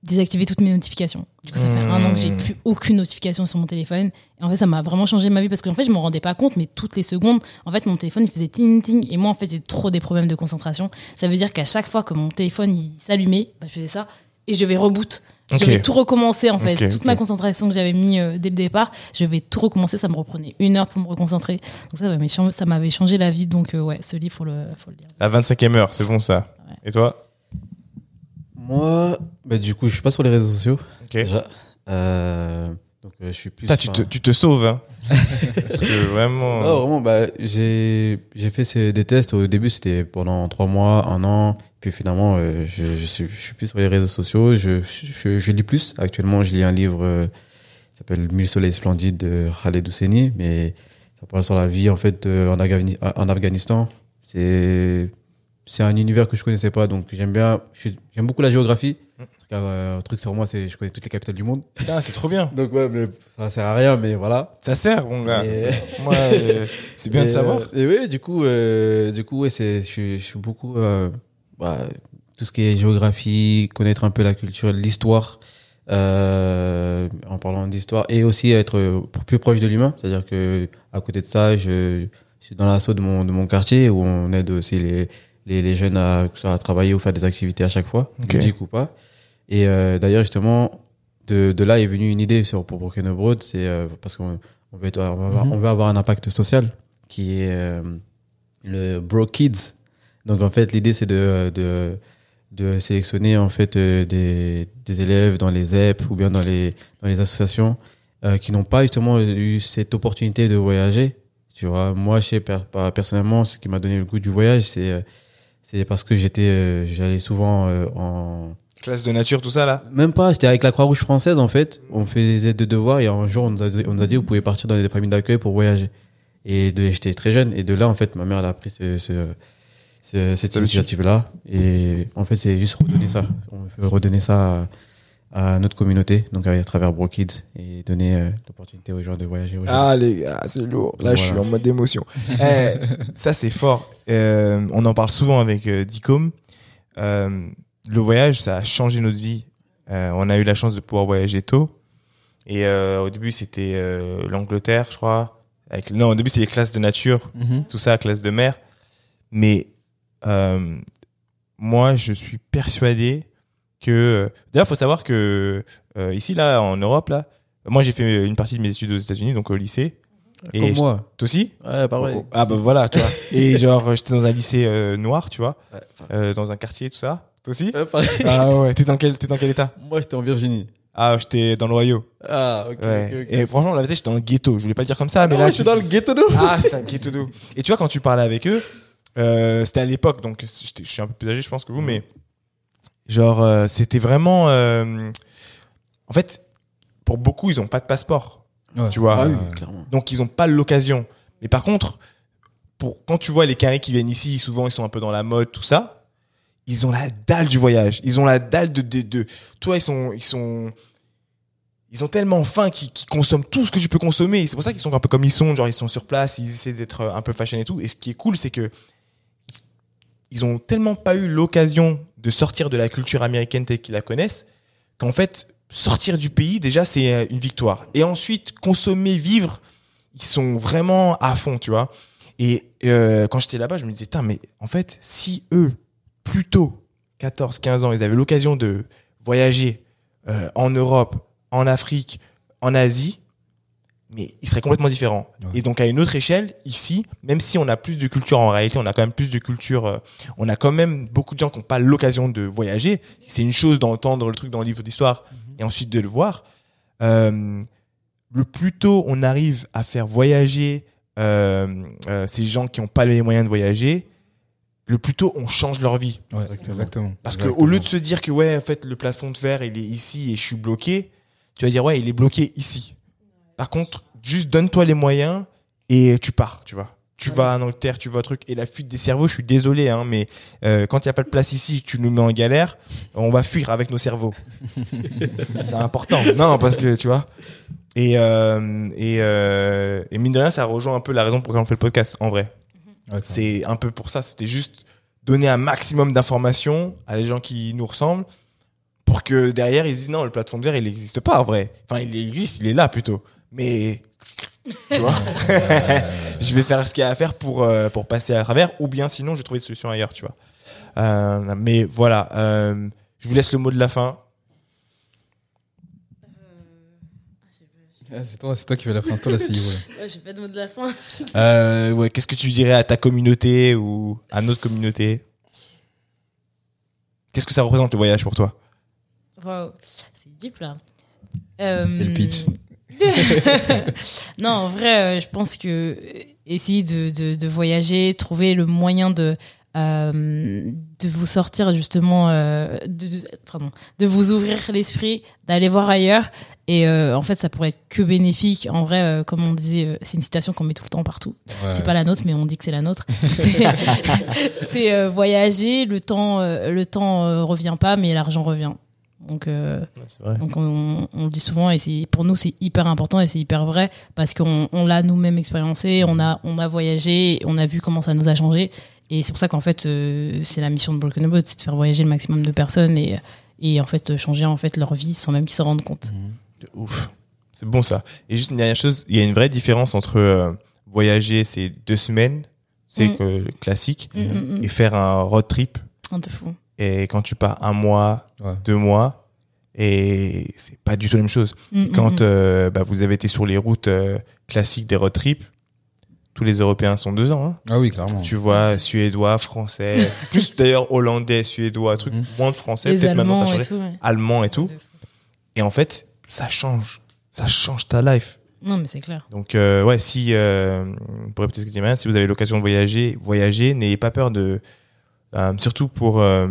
désactivé toutes mes notifications. Du coup, ça fait un an que j'ai Mmh. plus aucune notification sur mon téléphone. Et en fait, ça m'a vraiment changé ma vie parce qu'en fait, je me rendais pas compte, mais toutes les secondes, en fait, mon téléphone, il faisait ting ting. Et moi, en fait, j'ai trop des problèmes de concentration. Ça veut dire qu'à chaque fois que mon téléphone, il s'allumait, bah, je faisais ça et je vais reboot. Je vais tout recommencer, en fait. Toute ma concentration que j'avais mis euh, dès le départ, je vais tout recommencer. Ça me reprenait une heure pour me reconcentrer. Donc ça, ça m'avait changé la vie. Donc, euh, ouais, ce livre, faut le, faut le lire. La 25e heure, c'est bon ça. Ouais. Et toi? Moi, bah, du coup, je suis pas sur les réseaux sociaux. Ok. Déjà. Euh, donc, euh, je suis plus. Putain, tu, te, enfin- tu te sauves, hein. Parce que vraiment. Non, vraiment, bah, j'ai j'ai fait ces, des tests. Au début, c'était pendant trois mois, un an. Puis finalement, euh, je, je, suis, je suis plus sur les réseaux sociaux. Je, je, je lis plus. Actuellement, je lis un livre euh, qui s'appelle Mille soleils splendides de Khaled Hosseini. Mais ça parle sur la vie, en fait, euh, en Afghanistan. C'est c'est un univers que je connaissais pas. Donc, j'aime bien. J'aime beaucoup la géographie. Mm. En tout cas, euh, un truc sur moi, c'est je connais toutes les capitales du monde. Putain, c'est trop bien. Donc, ouais, mais ça sert à rien, mais voilà. Ça sert, mon gars. Et- euh, c'est bien de Et, savoir. euh, et oui, du coup, euh, du coup, ouais, c'est, je, suis- beaucoup, euh, bah, tout ce qui est géographie, connaître un peu la culture, l'histoire, en parlant d'histoire, et aussi être plus proche de l'humain. C'est-à-dire que, à côté de ça, je, je suis dans l'assaut de mon, de mon quartier où on aide aussi les, les, les jeunes à, travailler ou faire des activités à chaque fois, Ok. ludiques ou pas. Et euh, d'ailleurs, justement, de, de là est venue une idée sur, pour Broken Abroad, c'est euh, parce qu'on on veut, être- on, va avoir, Mhm. on veut avoir un impact social qui est euh, le Bro Kids. Donc en fait, l'idée c'est de, de, de sélectionner en fait des, des élèves dans les ZEP ou bien dans les, dans les associations qui n'ont pas justement eu cette opportunité de voyager. Tu vois, moi, je sais personnellement, ce qui m'a donné le goût du voyage, c'est c'est parce que j'étais, euh, j'allais souvent euh, en Classe de nature, tout ça, là. même pas, j'étais avec la Croix-Rouge française en fait. On fait des aides de devoirs et un jour on nous a, on nous a dit vous pouvez partir dans des familles d'accueil pour voyager. Et j'étais très jeune et de là en fait ma mère elle a pris ce, ce- ce- cette initiative là et en fait c'est juste redonner ça. On veut redonner ça à, notre communauté donc à travers Bro Kids et donner euh, l'opportunité aux gens de voyager. Aux gens. Ah, les gars, c'est lourd. Là, je suis en mode émotion. Eh, ça, c'est fort. Euh, on en parle souvent avec euh, Dicom. Le voyage, ça a changé notre vie. On a eu la chance de pouvoir voyager tôt. Et au début, c'était l'Angleterre, je crois. Avec, non, au début, c'est les classes de nature, Mhm. tout ça, classe de mer. Mais moi, je suis persuadé que. D'ailleurs, faut savoir que euh, ici, là, en Europe, là, moi, j'ai fait une partie de mes études aux États-Unis, donc au lycée. Et Comme moi. toi aussi? Ouais, pareil. Oh, Ah bah voilà, tu vois. Et genre, j'étais dans un lycée euh, noir, tu vois, Ouais, euh, dans un quartier, tout ça. Toi aussi? Ouais, pareil. Ah ouais, t'es dans quel, t'es dans quel état? Moi j'étais en Virginie. Ah, j'étais dans l'Ohio. Ah ok. Ouais. Et franchement, la vérité, j'étais dans le ghetto. Je voulais pas le dire comme ça, mais Ah, là, ouais, tu- je suis dans le ghetto de ouf. Ah, c'était un ghetto de ouf. Et tu vois, quand tu parlais avec eux, euh, c'était à l'époque, donc je suis un peu plus âgé, je pense, que vous, mais genre, euh, c'était vraiment. euh, En fait, pour beaucoup, ils ont pas de passeport. Ouais. Tu vois. Ah oui, clairement. Donc ils ont pas l'occasion. Mais par contre, pour quand tu vois les carrés qui viennent ici, souvent ils sont un peu dans la mode, tout ça. Ils ont la dalle du voyage. Ils ont la dalle de de, de toi ils sont ils sont ils ont tellement faim qu'ils qu'ils consomment tout ce que tu peux consommer. Et C'est pour ça qu'ils sont un peu comme ils sont, genre ils sont sur place, ils essaient d'être un peu fashion et tout. Et ce qui est cool, c'est que ils ont tellement pas eu l'occasion de sortir de la culture américaine telle qu'ils la connaissent qu'en fait sortir du pays déjà c'est euh, une victoire. Et ensuite consommer, vivre, ils sont vraiment à fond, tu vois. Et euh, quand j'étais là-bas, je me disais, mais en fait, si eux, plus tôt, 14, 15 ans, ils avaient l'occasion de voyager euh, en Europe, en Afrique, en Asie, mais ils seraient complètement différents. Ouais. Et donc à une autre échelle, ici, même si on a plus de culture en réalité, on a quand même plus de culture, euh, on a quand même beaucoup de gens qui n'ont pas l'occasion de voyager. C'est une chose d'entendre le truc dans le livre d'histoire et ensuite de le voir. Euh, le plus tôt on arrive à faire voyager euh, euh, ces gens qui n'ont pas les moyens de voyager, le plus tôt on change leur vie. Ouais, Exactement. exactement. Parce que Exactement. au lieu de se dire que ouais, en fait, le plafond de verre il est ici et je suis bloqué, tu vas dire ouais, il est bloqué ici. Par contre, juste donne-toi les moyens et tu pars, tu vois. Tu vas en Angleterre, tu vas un truc. Et la fuite des cerveaux, je suis désolé, hein, mais euh, quand il n'y a pas de place ici, tu nous mets en galère, on va fuir avec nos cerveaux. c'est important. Non, parce que tu vois. Et, euh, et, euh, et mine de rien, ça rejoint un peu la raison pour laquelle on fait le podcast, en vrai. Ouais, C'est un peu pour ça. C'était juste donner un maximum d'informations à des gens qui nous ressemblent pour que derrière ils disent non, le verre il n'existe pas en vrai. Enfin, il existe, il est là plutôt. Mais tu vois, je vais faire ce qu'il y a à faire pour euh, pour passer à travers, ou bien sinon je vais trouver une solution ailleurs, tu vois. Euh, mais voilà, euh, je vous laisse le mot de la fin. Ah, c'est toi, c'est toi qui fais la fin, c'est toi la CEO. là. Ouais, j'ai pas de mot de la fin. Euh, ouais, qu'est-ce que tu dirais à ta communauté ou à notre communauté? Qu'est-ce que ça représente le voyage pour toi? Waouh, c'est deep là. Euh, Fais le pitch. non, en vrai, euh, je pense que euh, essayer de, de, de voyager, trouver le moyen de euh, de vous sortir justement, euh, de, de- pardon, de vous ouvrir l'esprit, d'aller voir ailleurs. Et euh, en fait, ça pourrait être que bénéfique. En vrai, comme on disait, c'est une citation qu'on met tout le temps partout. Ouais. C'est pas la nôtre, mais on dit que c'est la nôtre. C'est- voyager. Le temps, le temps revient pas, mais l'argent revient. Donc, euh, donc on, on le dit souvent et c'est pour nous c'est hyper important et c'est hyper vrai parce qu'on on l'a nous-mêmes expériencé, on a on a voyagé, on a vu comment ça nous a changé et c'est pour ça qu'en fait euh, c'est la mission de Broken Boat, c'est de faire voyager le maximum de personnes et et en fait changer en fait leur vie sans même qu'ils s'en rendent compte. De ouf. C'est bon ça. Et juste une dernière chose, il y a une vraie différence entre euh, voyager ces deux semaines, c'est Mm. que classique, Mm, mm, mm. et faire un road trip. Un de fou. Et quand tu pars un mois, Ouais. deux mois, et c'est pas du tout la même chose. Mm, mm, Quand mm. euh, bah, vous avez été sur les routes euh, classiques des road trips, tous les Européens sont deux ans. Hein. Ah oui, clairement. Tu vois, suédois, français, plus d'ailleurs hollandais, suédois, truc, moins de français, peut-être maintenant ça a Allemands et changé, tout. ouais. allemand et tout. Et en fait, ça change, ça change ta life. Non mais c'est clair. Donc euh, ouais, si euh, pour répéter ce que dit Marianne, si vous avez l'occasion de voyager, voyager, n'ayez pas peur de euh, surtout pour euh,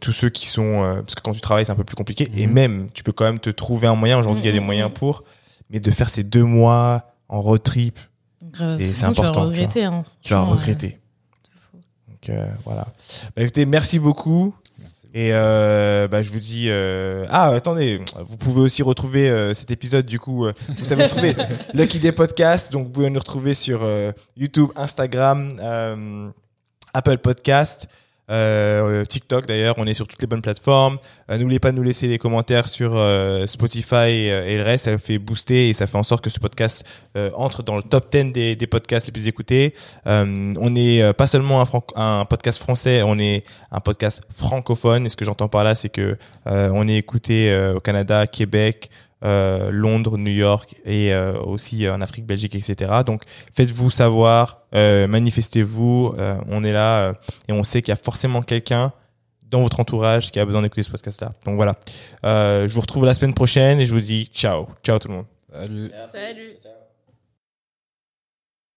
tous ceux qui sont euh, parce que quand tu travailles c'est un peu plus compliqué. Et Mhm. même tu peux quand même te trouver un moyen. Aujourd'hui il y a des Mhm, moyens pour mais de faire ces deux mois en road trip c'est important, Tu vas tu regretter. hein. tu vas regretter. donc euh, voilà. Bah, écoutez merci beaucoup. Et euh, bah, je vous dis euh... ah attendez vous pouvez aussi retrouver euh, cet épisode du coup euh, vous savez trouver Lucky Day Podcast. Donc vous pouvez nous retrouver sur euh, YouTube Instagram euh, Apple Podcast euh, TikTok d'ailleurs on est sur toutes les bonnes plateformes Euh, n'oubliez pas de nous laisser des commentaires sur euh, Spotify euh, et le reste ça fait booster et ça fait en sorte que ce podcast entre dans le top 10 des, podcasts les plus écoutés on est euh, pas seulement un, un podcast français, on est un podcast francophone. Et ce que j'entends par là, c'est que on est écouté au Canada, Québec, euh, Londres, New York et euh, aussi en Afrique, Belgique, etc. Donc faites-vous savoir, euh, manifestez-vous. euh, on est là euh, et on sait qu'il y a forcément quelqu'un dans votre entourage qui a besoin d'écouter ce podcast-là. Donc voilà. Euh, je vous retrouve la semaine prochaine et je vous dis ciao, ciao tout le monde. Salut. Salut.